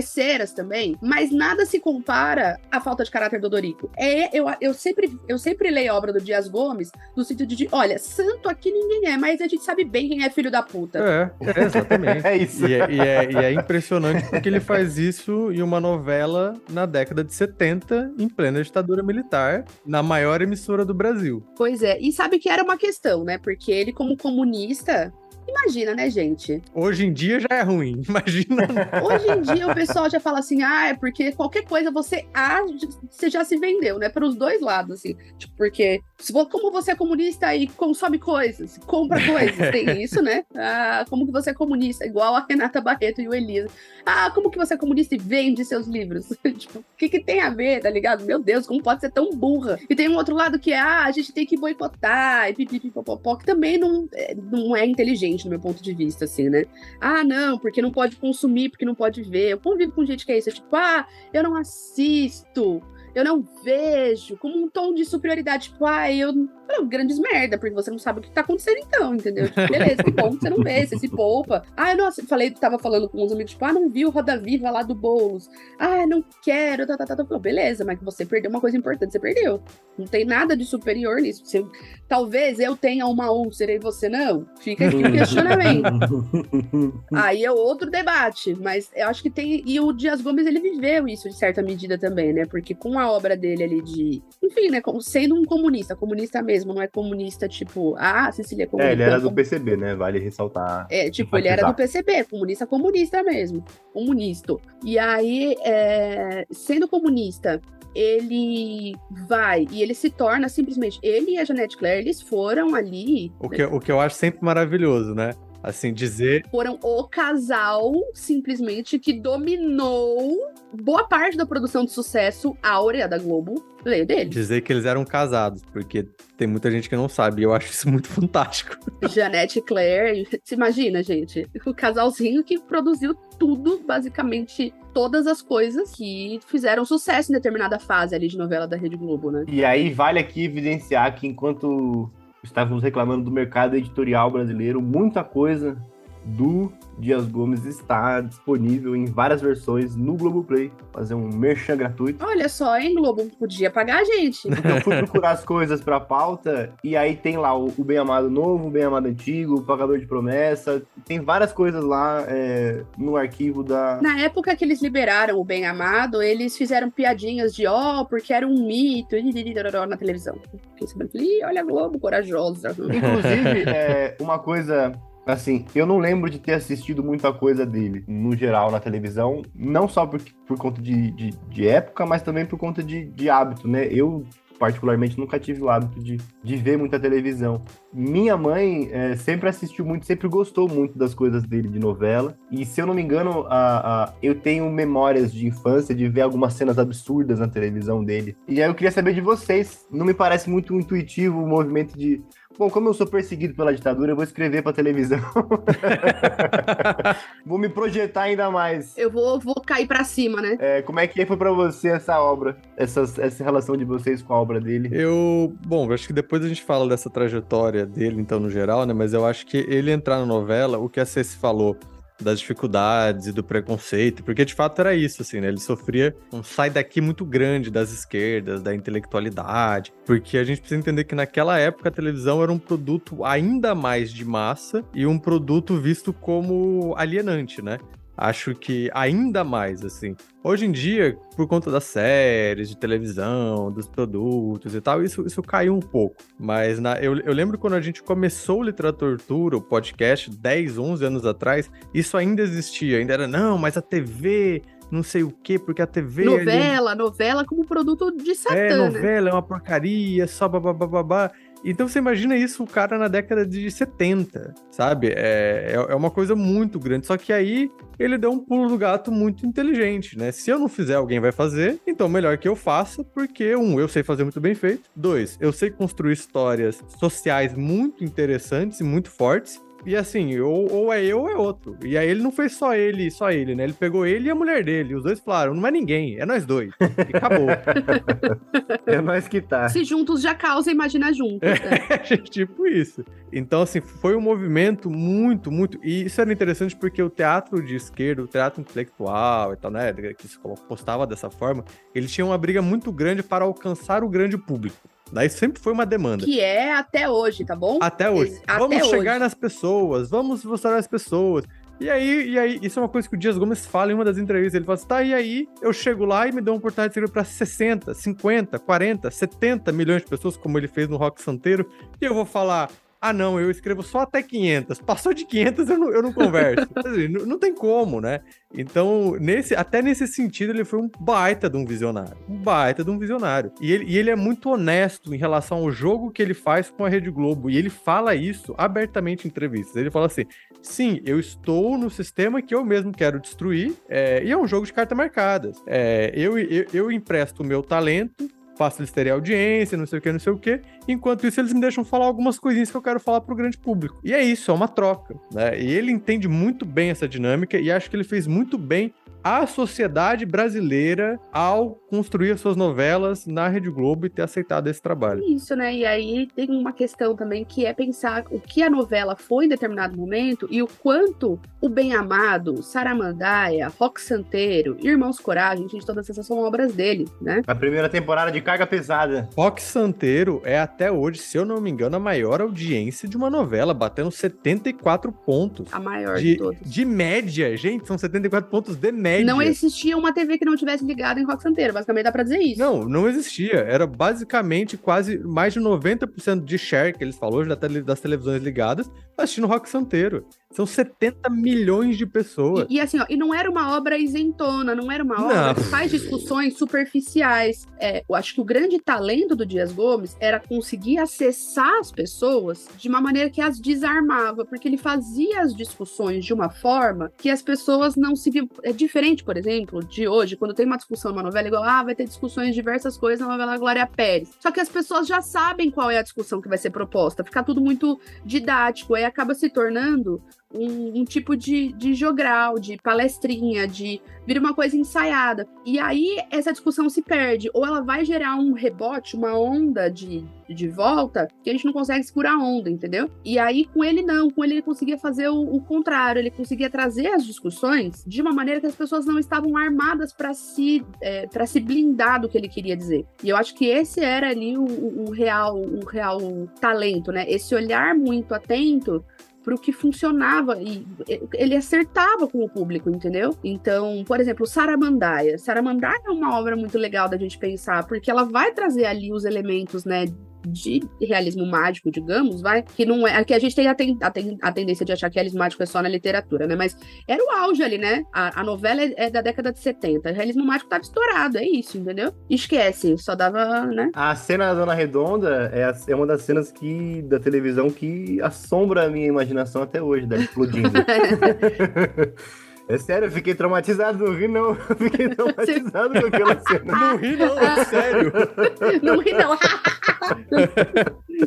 interesseiras também, mas nada se compara à falta de caráter do Dorico. É, eu, eu, sempre, eu sempre leio a obra do Dias Gomes no sentido de, olha, santo aqui ninguém é, mas a gente sabe bem quem é filho da puta. É, é exatamente. É isso. E é, e é- e é impressionante porque ele faz isso em uma novela na década de 70, em plena ditadura militar, na maior emissora do Brasil. Pois é, e sabe que era uma questão, né? Porque ele, como comunista, imagina, né, gente? Hoje em dia já é ruim, imagina. Hoje em dia o pessoal já fala assim, ah, é porque qualquer coisa você ah, você já se vendeu, né? Para os dois lados, assim. Tipo, porque como você é comunista e consome coisas, compra coisas, tem isso, né? Ah, como que você é comunista, igual a Renata Barreto e o Elisa. Ah, como que você é comunista e vende seus livros? tipo, o que que tem a ver, tá ligado? Meu Deus, como pode ser tão burra? E tem um outro lado que é, ah, a gente tem que boicotar, e pipipipopopó, que também não, é- não é inteligente no meu ponto de vista, assim, né? Ah, não, porque não pode consumir, porque não pode ver. Eu convivo com gente que é isso, é tipo, ah, eu não assisto. Eu não vejo como um tom de superioridade, tipo, ah, eu. Não, grandes merda, porque você não sabe o que tá acontecendo então, entendeu? Tipo, beleza, que bom que você não vê, você se poupa. Ah, nossa, falei, tava falando com uns amigos, tipo, ah, não vi o Roda Viva lá do Boulos. Ah, não quero, tá, tá, tá, tá. Beleza, mas você perdeu uma coisa importante, você perdeu. Não tem nada de superior nisso. Você, talvez eu tenha uma úlcera e você não. Fica aqui o questionamento. Aí é outro debate, mas eu acho que tem. E o Dias Gomes, ele viveu isso de certa medida também, né? Porque com a obra dele ali de. Enfim, né? Sendo um comunista, comunista mesmo, não é comunista tipo, ah, Cecília é comunista. É, ele era do PCB, né? Vale ressaltar. É, tipo, ele era do PCB, comunista, comunista mesmo. Comunista. E aí, é... sendo comunista, ele vai e ele se torna simplesmente. Ele e a Janete Claire, eles foram ali. O que, o que eu acho sempre maravilhoso, né? Assim, dizer. Foram o casal, simplesmente, que dominou boa parte da produção de sucesso áurea da Globo veio dele. Dizer que eles eram casados, porque tem muita gente que não sabe, e eu acho isso muito fantástico. Janete e Claire, se imagina, gente, o casalzinho que produziu tudo, basicamente todas as coisas que fizeram sucesso em determinada fase ali de novela da Rede Globo, né? E aí vale aqui evidenciar que enquanto estávamos reclamando do mercado editorial brasileiro, muita coisa do Dias Gomes está disponível em várias versões no Globoplay. Fazer um merchan gratuito. Olha só, hein, Globo? Podia pagar a gente. Eu fui procurar as coisas pra pauta e aí tem lá o, Bem Amado Novo, o Bem Amado Antigo, o Pagador de Promessa. Tem várias coisas lá é, no arquivo da. Na época que eles liberaram o Bem Amado, eles fizeram piadinhas de ó, oh, porque era um mito na televisão. Fiquei sabendo, olha a Globo, corajosa. Inclusive, é, uma coisa Assim, eu não lembro de ter assistido muita coisa dele, no geral, na televisão. Não só por, por conta de, de, de época, mas também por conta de, de hábito, né? Eu particularmente, nunca tive o hábito de, de ver muita televisão. Minha mãe é, sempre assistiu muito, sempre gostou muito das coisas dele de novela. E se eu não me engano, a, a, eu tenho memórias de infância de ver algumas cenas absurdas na televisão dele. E aí eu queria saber de vocês. Não me parece muito intuitivo o movimento de Bom, como eu sou perseguido pela ditadura, eu vou escrever pra televisão. vou me projetar ainda mais. Eu vou, vou cair pra cima, né? É, como é que foi pra você essa obra? Essa, essa relação de vocês com a obra dele? Eu. Bom, acho que depois a gente fala dessa trajetória dele, então, no geral, né? Mas eu acho que ele entrar na novela, o que a Ceci falou das dificuldades e do preconceito, porque de fato era isso, assim, né? Ele sofria um sai daqui muito grande das esquerdas, da intelectualidade, porque a gente precisa entender que naquela época a televisão era um produto ainda mais de massa e um produto visto como alienante, né? Acho que ainda mais, assim. Hoje em dia, por conta das séries, de televisão, dos produtos e tal, isso, isso caiu um pouco. Mas na, eu, eu lembro quando a gente começou o Literatura, o podcast, 10, 11 anos atrás, isso ainda existia. Ainda era, não, mas a TV não sei o quê, porque a TV. Novela, ali... novela como produto de Satã. É, novela né? é uma porcaria, só babá. Então você imagina isso, o cara na década de 70, sabe? É, é, é uma coisa muito grande. Só que aí ele deu um pulo do gato muito inteligente, né? Se eu não fizer, alguém vai fazer, então melhor que eu faça, porque, um, eu sei fazer muito bem feito. Dois, eu sei construir histórias sociais muito interessantes e muito fortes. E assim, ou, ou é eu ou é outro. E aí ele não fez só ele, só ele, né? Ele pegou ele e a mulher dele. Os dois falaram, não é ninguém, é nós dois. E acabou. é nós que tá. Se juntos já causa, imagina juntos. É, tipo isso. Então, assim, foi um movimento muito, muito. E isso era interessante porque o teatro de esquerda, o teatro intelectual e tal, né? Que se postava dessa forma, ele tinha uma briga muito grande para alcançar o grande público. Daí sempre foi uma demanda. Que é até hoje, tá bom? Até hoje. Até vamos hoje. chegar nas pessoas, vamos mostrar as pessoas. E aí, e aí, isso é uma coisa que o Dias Gomes fala em uma das entrevistas. Ele fala assim: tá, e aí eu chego lá e me dou uma oportunidade de escrever para 60, 50, 40, 70 milhões de pessoas, como ele fez no Rock Santeiro, e eu vou falar: ah, não, eu escrevo só até 500. Passou de 500, eu não, eu não converso. assim, não, não, tem como, né? Então, nesse, até nesse sentido, ele foi um baita de um visionário. Um baita de um visionário. E ele, e ele é muito honesto em relação ao jogo que ele faz com a Rede Globo. E ele fala isso abertamente em entrevistas. Ele fala assim: sim, eu estou no sistema que eu mesmo quero destruir, é, e é um jogo de carta marcadas. É, eu, eu, eu empresto o meu talento faço eles terem audiência, não sei o que, não sei o que. Enquanto isso, eles me deixam falar algumas coisinhas que eu quero falar pro grande público. E é isso, é uma troca, né? E ele entende muito bem essa dinâmica e acho que ele fez muito bem a sociedade brasileira ao construir suas novelas na Rede Globo e ter aceitado esse trabalho. Isso, né? E aí tem uma questão também que é pensar o que a novela foi em determinado momento e o quanto o Bem Amado, Saramandaia, Rock Santeiro, Irmãos Coragem, gente, todas essas são obras dele, né? A primeira temporada de Carga Pesada. Rock Santeiro é até hoje, se eu não me engano, a maior audiência de uma novela, batendo 74 pontos. A maior de, de todos. De média, gente, são 74 pontos de média. Não existia uma TV que não tivesse ligado em Rock Santeiro, basicamente dá pra dizer isso. Não, não existia. Era basicamente quase mais de 90% de share que eles da tele, das televisões ligadas assistindo Rock Santeiro. São 70 milhões de pessoas. E, e, assim, ó, e não era uma obra isentona, não era uma obra não. que faz discussões superficiais. É, eu acho que o grande talento do Dias Gomes era conseguir acessar as pessoas de uma maneira que as desarmava, porque ele fazia as discussões de uma forma que as pessoas não se viam. É diferente, por exemplo, de hoje, quando tem uma discussão numa novela, igual, ah, vai ter discussões de diversas coisas na novela Glória Pérez. Só que as pessoas já sabem qual é a discussão que vai ser proposta, fica tudo muito didático, aí acaba se tornando um, um, tipo de, de jogral, de palestrinha, de vira uma coisa ensaiada. E aí essa discussão se perde, ou ela vai gerar um rebote, uma onda de, de volta, que a gente não consegue segurar a onda, entendeu? E aí com ele não, com ele ele conseguia fazer o, o contrário, ele conseguia trazer as discussões de uma maneira que as pessoas não estavam armadas para se é, para se blindar do que ele queria dizer. E eu acho que esse era ali o, o real o real talento, né? Esse olhar muito atento para o que funcionava e ele acertava com o público, entendeu? Então, por exemplo, Saramandaia. Saramandaia é uma obra muito legal da gente pensar, porque ela vai trazer ali os elementos, né, de realismo mágico, digamos, vai, que não é. Que a gente tem a, ten, a, ten, a, tendência de achar que realismo mágico é só na literatura, né? Mas era o auge ali, né? A, a novela é, é, da década de 70. O realismo mágico tava estourado, é isso, entendeu? Esquece, só dava, né? A cena da Dona Redonda é, a, é uma das cenas que, da televisão que assombra a minha imaginação até hoje, dela explodindo. É sério, eu fiquei traumatizado, não ri não. Eu fiquei traumatizado com aquela cena. Não ri não, é sério. Não ri não.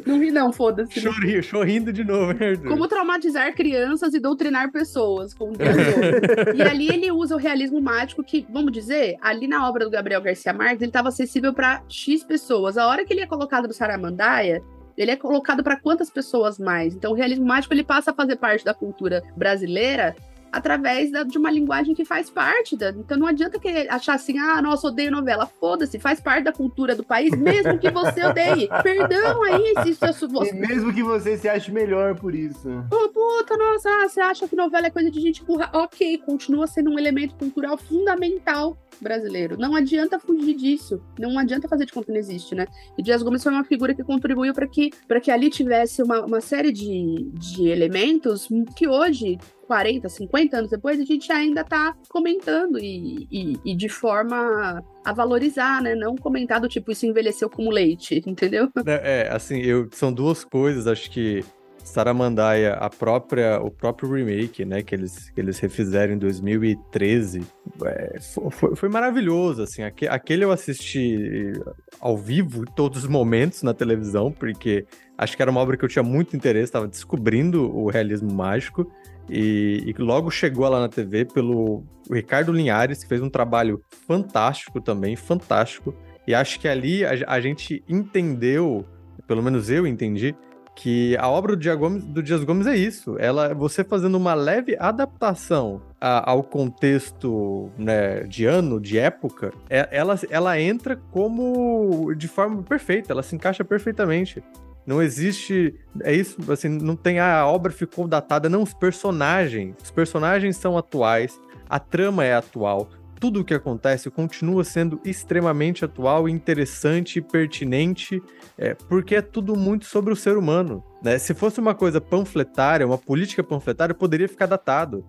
Não ri não, foda-se. Chorrindo, chorrindo de novo, né, Como traumatizar crianças e doutrinar pessoas, como E ali ele usa o realismo mágico que, vamos dizer, ali na obra do Gabriel Garcia Marques, ele estava acessível para X pessoas. A hora que ele é colocado no Saramandaia, ele é colocado para quantas pessoas mais? Então, o realismo mágico ele passa a fazer parte da cultura brasileira através da, de uma linguagem que faz parte da. Então não adianta que achar assim, ah, nossa, odeio novela. Foda-se, faz parte da cultura do país, mesmo que você odeie. Perdão aí, se isso é E mesmo que você se ache melhor por isso. Oh, puta, nossa, ah, você acha que novela é coisa de gente burra? Ok, continua sendo um elemento cultural fundamental brasileiro. Não adianta fugir disso. Não adianta fazer de conta que não existe, né? E Dias Gomes foi uma figura que contribuiu para que, que ali tivesse uma, uma série de, de elementos que hoje 40, 50 anos depois, a gente ainda está comentando e, e, e, de forma a valorizar, né? Não comentar do tipo, isso envelheceu como leite, entendeu? É, é assim, eu, são duas coisas, acho que Saramandaia, a própria, o próprio remake, né, que eles, que eles refizeram em 2013, é, foi, foi, maravilhoso, assim, aquele eu assisti ao vivo todos os momentos na televisão, porque acho que era uma obra que eu tinha muito interesse, estava descobrindo o realismo mágico, e, e, logo chegou lá na TV pelo Ricardo Linhares, que fez um trabalho fantástico também, fantástico. E acho que ali a, a gente entendeu, pelo menos eu entendi, que a obra do, Dias Gomes, do Dias Gomes é isso. Ela, você fazendo uma leve adaptação a, ao contexto né, de ano, de época, é, ela, ela entra como de forma perfeita, ela se encaixa perfeitamente. Não existe. É isso, assim, não tem. Ah, a obra ficou datada. Não, os personagens. Os personagens são atuais, a trama é atual. Tudo o que acontece continua sendo extremamente atual, interessante, pertinente, é, porque é tudo muito sobre o ser humano. Né? Se fosse uma coisa panfletária, uma política panfletária, poderia ficar datado.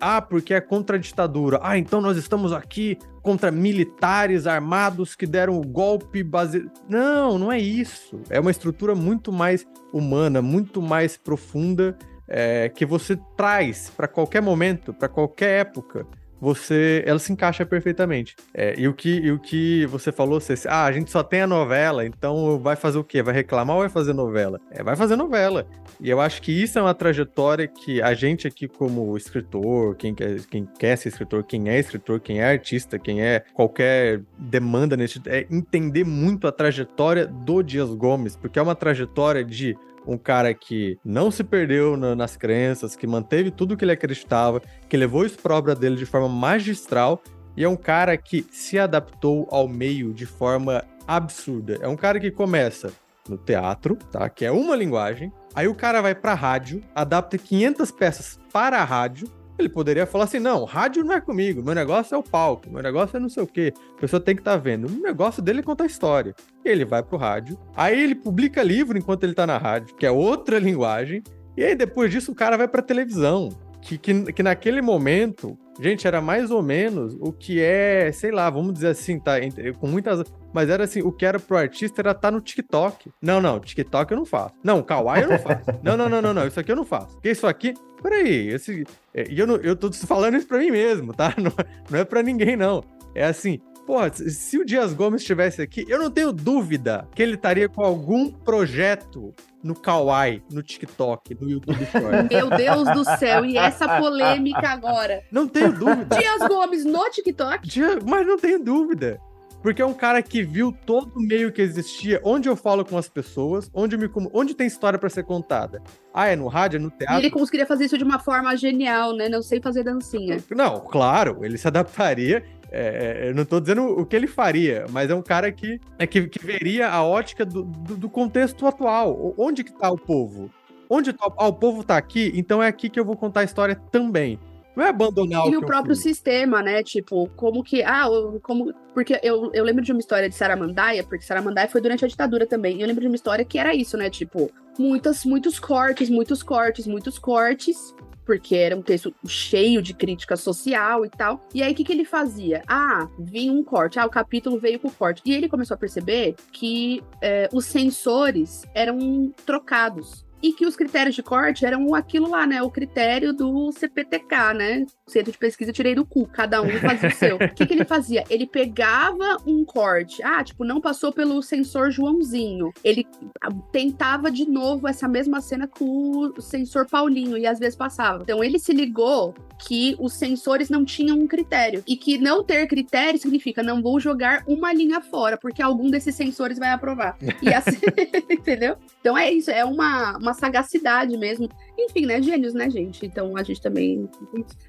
Ah, porque é contra a ditadura. Ah, então nós estamos aqui contra militares armados que deram o golpe base. Não, não é isso. É uma estrutura muito mais humana, muito mais profunda, é, que você traz para qualquer momento, para qualquer época. Você, ela se encaixa perfeitamente. É, e, o que, e o que você falou, você, ah, a gente só tem a novela, então vai fazer o quê? Vai reclamar ou vai fazer novela? É, vai fazer novela. E eu acho que isso é uma trajetória que a gente aqui como escritor, quem quer, quem quer ser escritor, quem é escritor, quem é artista, quem é qualquer demanda nesse é entender muito a trajetória do Dias Gomes, porque é uma trajetória de um cara que não se perdeu na, nas crenças, que manteve tudo que ele acreditava, que levou isso para obra dele de forma magistral, e é um cara que se adaptou ao meio de forma absurda. É um cara que começa no teatro, tá? Que é uma linguagem. Aí o cara vai para rádio, adapta 500 peças para a rádio, ele poderia falar assim: não, rádio não é comigo, meu negócio é o palco, meu negócio é não sei o quê, a pessoa tem que estar tá vendo. O negócio dele é contar história. Ele vai pro rádio, aí ele publica livro enquanto ele tá na rádio, que é outra linguagem, e aí depois disso o cara vai pra televisão. Que, que, que naquele momento, gente, era mais ou menos o que é, sei lá, vamos dizer assim, tá? Com muitas. Mas era assim, o que era pro artista era estar tá no TikTok. Não, não, TikTok eu não faço. Não, Kawaii eu não faço. não, não, não, não, não, isso aqui eu não faço. Porque isso aqui, peraí, esse, é, e eu, não, eu tô falando isso pra mim mesmo, tá? Não, não é pra ninguém, não. É assim, Porra, se o Dias Gomes estivesse aqui, eu não tenho dúvida que ele estaria com algum projeto no Kawaii, no TikTok, no YouTube Shorts. Meu Deus do céu, e essa polêmica agora? Não tenho dúvida. Dias Gomes no TikTok? Mas não tenho dúvida. Porque é um cara que viu todo o meio que existia, onde eu falo com as pessoas, onde, me, onde tem história para ser contada. Ah, é no rádio, é no teatro. E ele conseguiria fazer isso de uma forma genial, né? Não sei fazer dancinha. Não, claro, ele se adaptaria. É, é eu não tô dizendo o que ele faria, mas é um cara que, é, que, que veria a ótica do, do, do contexto atual. Onde que tá o povo? Onde tá, ah, o povo tá aqui, então é aqui que eu vou contar a história também. Não é abandonar e o, o próprio sistema, né? Tipo, como que. Ah, como. Porque eu, eu lembro de uma história de Saramandaia, porque Saramandaia foi durante a ditadura também. E eu lembro de uma história que era isso, né? Tipo, muitas, muitos cortes, muitos cortes, muitos cortes. Porque era um texto cheio de crítica social e tal. E aí, o que, que ele fazia? Ah, vinha um corte. Ah, o capítulo veio com corte. E ele começou a perceber que é, os sensores eram trocados e que os critérios de corte eram aquilo lá, né? O critério do CPTK, né? Centro de Pesquisa tirei do cu, cada um fazia o seu. O que, que ele fazia? Ele pegava um corte, ah, tipo, não passou pelo sensor Joãozinho. Ele ah, tentava de novo essa mesma cena com o sensor Paulinho e às vezes passava. Então ele se ligou que os sensores não tinham um critério e que não ter critério significa não vou jogar uma linha fora, porque algum desses sensores vai aprovar. E assim, entendeu? Então é isso, é uma, uma sagacidade mesmo. Enfim, né? Gênios, né, gente? Então a gente também.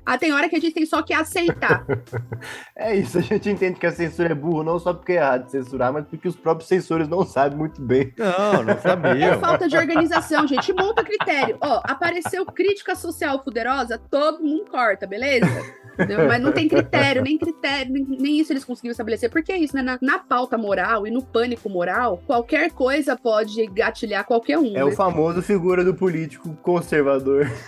Ah, tem hora que a gente tem só que aceitar. é isso, a gente entende que a censura é burro, não só porque é errado censurar, mas porque os próprios censores não sabem muito bem. Não, não sabiam. É falta de organização, gente. Monta critério. Ó, apareceu crítica social fuderosa, todo mundo corta, beleza? Entendeu? Mas não tem critério, nem critério, nem, nem, isso eles conseguiram estabelecer. Porque é isso, né? Na, na, pauta moral e no pânico moral, qualquer coisa pode gatilhar qualquer um. É né? o famoso figura do político conservador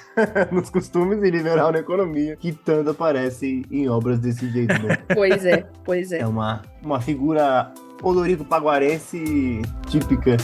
nos costumes e liberal na economia, que tanto aparece em obras desse jeito, né? Pois é, pois é. É uma, uma figura olorico paguarense típica.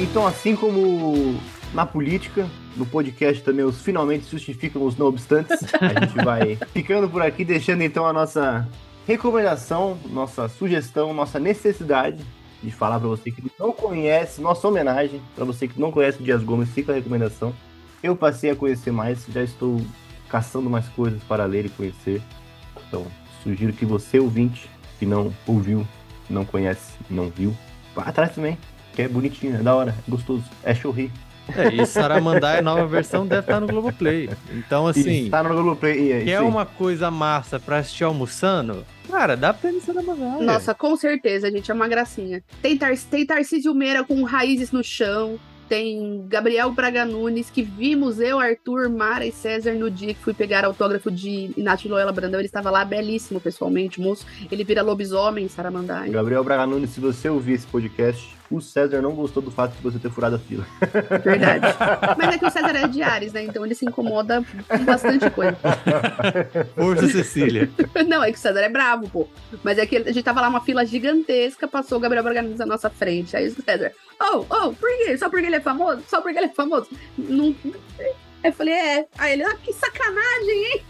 Então, assim como na política, no podcast também os finalmente justificam os não obstantes, a gente vai ficando por aqui, deixando então a nossa recomendação, nossa sugestão, nossa necessidade de falar para você que não conhece, nossa homenagem para você que não conhece o Dias Gomes, fica a recomendação. Eu passei a conhecer mais, já estou caçando mais coisas para ler e conhecer. Então, sugiro que você, ouvinte, que não ouviu, não conhece, não viu, vá atrás também que é bonitinho, é da hora, é gostoso, é churri. É, e Saramandai, nova versão, deve estar no Globoplay. Então, assim. Está no Globoplay. É, é uma coisa massa pra assistir almoçando? Cara, dá pra ir no Saramandai. Nossa, com certeza, gente, é uma gracinha. Tem, Tar tem Tarcísio Meira com raízes no chão. Tem Gabriel Braga Nunes, que vimos eu, Arthur, Mara e César no dia que fui pegar autógrafo de Inácio Loyola Brandão. Ele estava lá, belíssimo pessoalmente, moço. Ele vira lobisomem, Saramandai. Gabriel Braga Nunes, se você ouvir esse podcast, o César não gostou do fato de você ter furado a fila. Verdade. Mas é que o César é de Ares, né? Então ele se incomoda com bastante coisa. Força, Cecília. Não, é que o César é bravo, pô. Mas é que a gente tava lá uma fila gigantesca, passou o Gabriel Bragança na nossa frente. Aí o César, oh, oh, por quê? Só porque ele é famoso? Só porque ele é famoso? Não. Aí eu falei, é. Aí ele, ah, que sacanagem, hein?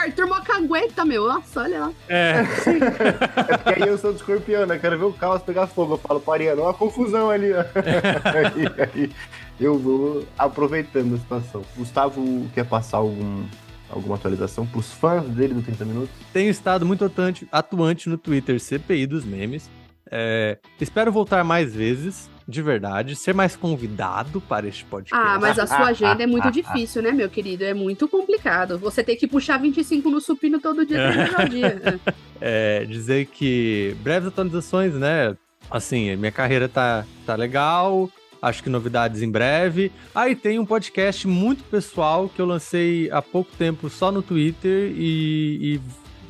Arthur Mocagueta, meu. Nossa, olha lá. É. É porque aí eu sou do escorpião, né? Quero ver o caos pegar fogo. Eu falo, Pariano, uma confusão ali, ó. aí, aí eu vou aproveitando a situação. Gustavo quer passar algum, alguma atualização pros fãs dele do 30 Minutos? Tenho estado muito atuante, atuante no Twitter CPI dos memes. É, espero voltar mais vezes, de verdade, ser mais convidado para este podcast. Ah, mas a sua agenda é muito difícil, né, meu querido? É muito complicado. Você tem que puxar 25 no supino todo dia, dia. É, dizer que breves atualizações, né? Assim, minha carreira tá, tá legal. Acho que novidades em breve. Aí tem um podcast muito pessoal que eu lancei há pouco tempo só no Twitter e, e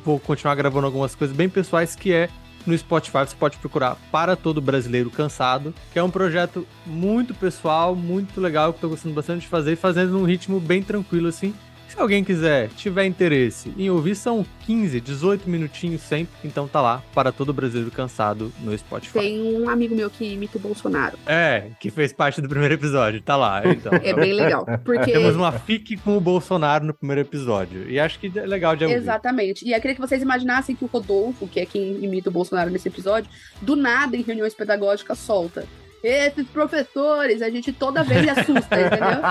vou continuar gravando algumas coisas bem pessoais que é no Spotify você pode procurar Para Todo Brasileiro Cansado, que é um projeto muito pessoal, muito legal, que eu tô gostando bastante de fazer fazendo num ritmo bem tranquilo assim. Se alguém quiser, tiver interesse em ouvir, são 15, 18 minutinhos sempre. Então tá lá, para todo brasileiro cansado no Spotify. Tem um amigo meu que imita o Bolsonaro. É, que fez parte do primeiro episódio. Tá lá, então. É bem legal. Porque. Temos uma fique com o Bolsonaro no primeiro episódio. E acho que é legal de ouvir. Exatamente. E eu queria que vocês imaginassem que o Rodolfo, que é quem imita o Bolsonaro nesse episódio, do nada, em reuniões pedagógicas, solta. Esses professores, a gente toda vez assusta, entendeu?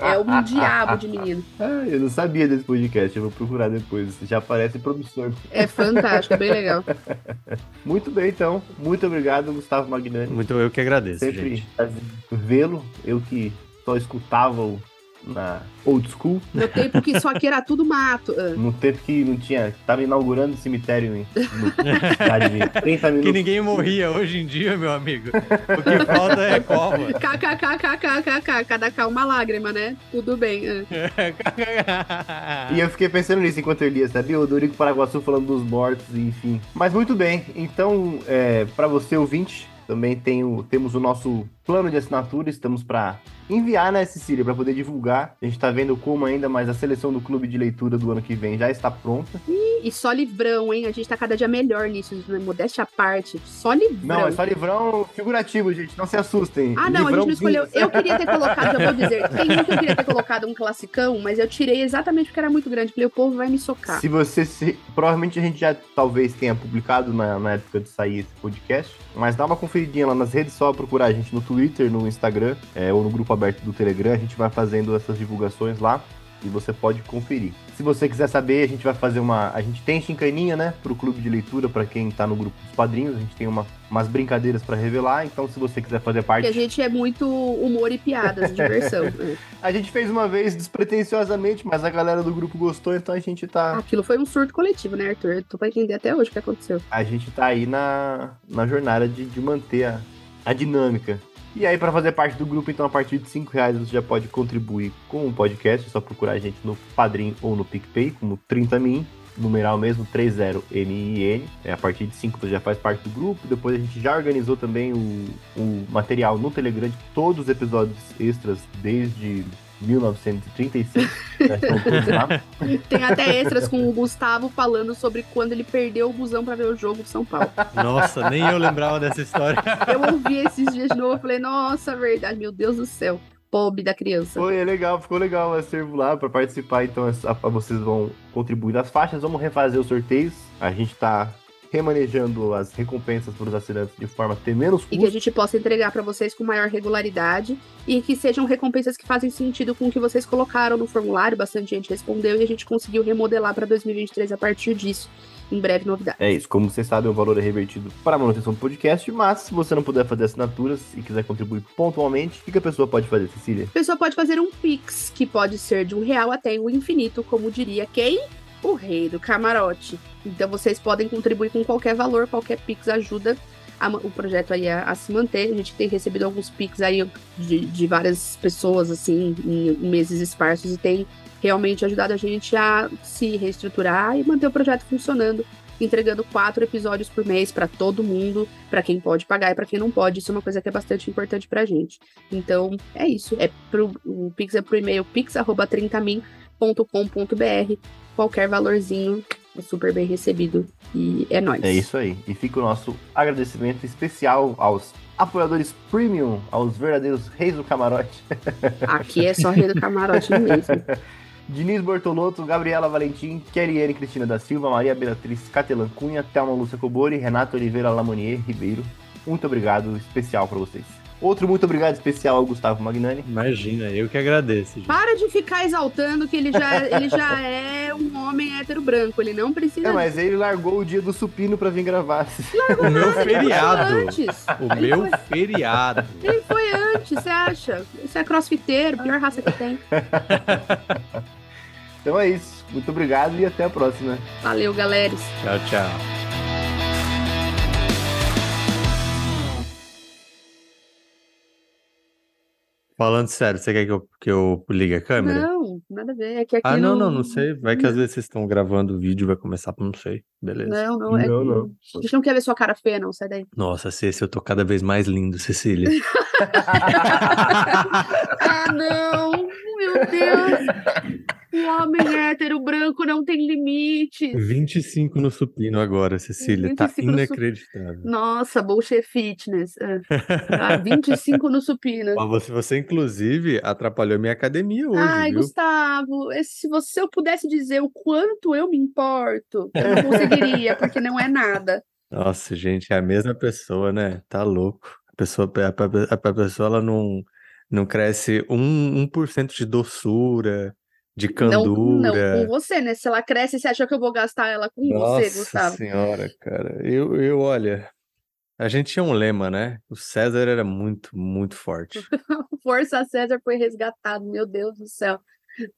É um diabo de menino. Ah, eu não sabia desse podcast, eu vou procurar depois. Já aparece promissor. É fantástico, é bem legal. Muito bem, então. Muito obrigado, Gustavo Magnani. Muito eu que agradeço, Sempre gente. vê-lo. Eu que só escutava o na old school. No tempo que só aqui era tudo mato. Ah. No tempo que não tinha. Tava inaugurando o cemitério em no, cidade de 30 minutos. Que ninguém morria hoje em dia, meu amigo. O que falta é cova. KKKKKKK, cada cá uma lágrima, né? Tudo bem. ah. E eu fiquei pensando nisso enquanto eu lia, sabia? O Dorico Paraguaçu falando dos mortos, enfim. Mas muito bem, então, é, para você ouvinte, também tem o, temos o nosso plano de assinatura, estamos para enviar, né, Cecília, para poder divulgar. A gente tá vendo como ainda, mas a seleção do clube de leitura do ano que vem já está pronta. E só livrão, hein? A gente tá cada dia melhor nisso, né? modéstia à parte. Só livrão. Não, é só livrão figurativo, gente, não se assustem. Ah, não, a gente não escolheu. Eu queria ter colocado, já vou dizer, tem um que eu queria ter colocado um classicão, mas eu tirei exatamente porque era muito grande. Falei, o povo vai me socar. Se você se. Provavelmente a gente já talvez tenha publicado na, na época de sair esse podcast. Mas dá uma conferidinha lá nas redes, só procurar a gente no Twitter, no Instagram, é, ou no grupo aberto do Telegram. A gente vai fazendo essas divulgações lá e você pode conferir. Se você quiser saber, a gente vai fazer uma. A gente tem chincaninha, né? Pro clube de leitura, para quem tá no grupo dos padrinhos. A gente tem uma, umas brincadeiras para revelar. Então, se você quiser fazer parte. Porque a gente é muito humor e piadas, diversão. É. A gente fez uma vez despretensiosamente, mas a galera do grupo gostou, então a gente tá. Aquilo foi um surto coletivo, né, Arthur? Eu tô pra entender até hoje o que aconteceu. a gente tá aí na, na jornada de, de manter a, a dinâmica. E aí, para fazer parte do grupo, então, a partir de 5 reais você já pode contribuir com o podcast. É só procurar a gente no Padrim ou no PicPay, como 30min, numeral mesmo, 30min. É, a partir de 5 você já faz parte do grupo. Depois a gente já organizou também o, o material no Telegram de todos os episódios extras desde 1936. já estão todos lá. Tem até extras com o Gustavo falando sobre quando ele perdeu o busão pra ver o jogo de São Paulo. Nossa, nem eu lembrava dessa história. Eu ouvi esses dias de novo, falei, nossa, verdade, meu Deus do céu. Pobre da criança. Foi é legal, ficou legal o acervo lá para participar. Então, vocês vão contribuir nas faixas. Vamos refazer os sorteios. A gente tá remanejando as recompensas para os assinantes de forma a ter menos E que a custo. gente possa entregar pra vocês com maior regularidade e que sejam recompensas que fazem sentido com o que vocês colocaram no formulário. Bastante gente respondeu e a gente conseguiu remodelar pra 2023 a partir disso. Em breve, novidade. É isso, como vocês sabem, o valor é revertido para a manutenção do podcast, mas se você não puder fazer assinaturas e quiser contribuir pontualmente, o que que a pessoa pode fazer, Cecília? A pessoa pode fazer um Pix, que pode ser de um real até o infinito, como diria quem? O rei do camarote. Então vocês podem contribuir com qualquer valor, qualquer Pix ajuda a o projeto aí a, a se manter. A gente tem recebido alguns Pix aí de, de várias pessoas, assim, em meses esparsos, e tem realmente ajudado a gente a se reestruturar e manter o projeto funcionando entregando quatro episódios por mês para todo mundo, para quem pode pagar e para quem não pode. Isso é uma coisa que é bastante importante pra gente. Então, é isso. É pro, o Pix é pro e-mail pix.30min.com.br. Qualquer valorzinho é super bem recebido. E é nóis. É isso aí. E fica o nosso agradecimento especial aos apoiadores premium, aos verdadeiros reis do camarote. Aqui é só rei do camarote mesmo. Diniz Bortolotto, Gabriela Valentim, Keriane Cristina da Silva, Maria Beatriz Catelan Cunha, Thelma Lúcia Cobori, Renato Oliveira Lamonier Ribeiro. Muito obrigado, especial para vocês. Outro muito obrigado especial ao Gustavo Magnani. Imagina, eu que agradeço. Gente. Para de ficar exaltando que ele já, ele já é um homem hétero branco, ele não precisa. É, mas ele largou o dia do supino para vir gravar. o meu feriado. Antes. O Ele meu foi- feriado. Ele foi antes, você acha? Isso é crossfiteiro, pior raça que tem. Então é isso. Muito obrigado e até a próxima. Valeu, galera. Tchau, tchau. Falando sério, você quer que eu, que eu ligue a câmera? Não, nada a ver. É que aqui ah, não, não, não, não sei. Vai que às vezes vocês estão gravando o vídeo, vai começar, não sei. Beleza. Não, não, é Não, não. A gente não quer ver sua cara feia, não, sai daí. Nossa, Ceci, eu tô cada vez mais lindo, Cecília. Ah, não! Meu Deus! O homem hétero branco não tem limite. 25 no supino agora, Cecília. Tá 25 no sup- inacreditável. Nossa, bullshit fitness. É. Ah, 25 no supino. Você, você, inclusive, atrapalhou minha academia hoje, Ai, viu? Gustavo, se você eu pudesse dizer o quanto eu me importo, eu não conseguiria, porque não é nada. Nossa, gente, é a mesma pessoa, né? Tá louco. A pessoa, a, a- a pessoa ela não, não cresce um, 1% de doçura, de Não, não com candura. você, né? Se ela cresce, você acha que eu vou gastar ela com você, Nossa Gustavo? senhora, cara. Eu, eu, olha, a gente tinha um lema, né? O César era muito, muito forte. Força César foi resgatado, meu Deus do céu.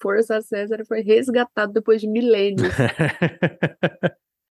Força César foi resgatado depois de milênios.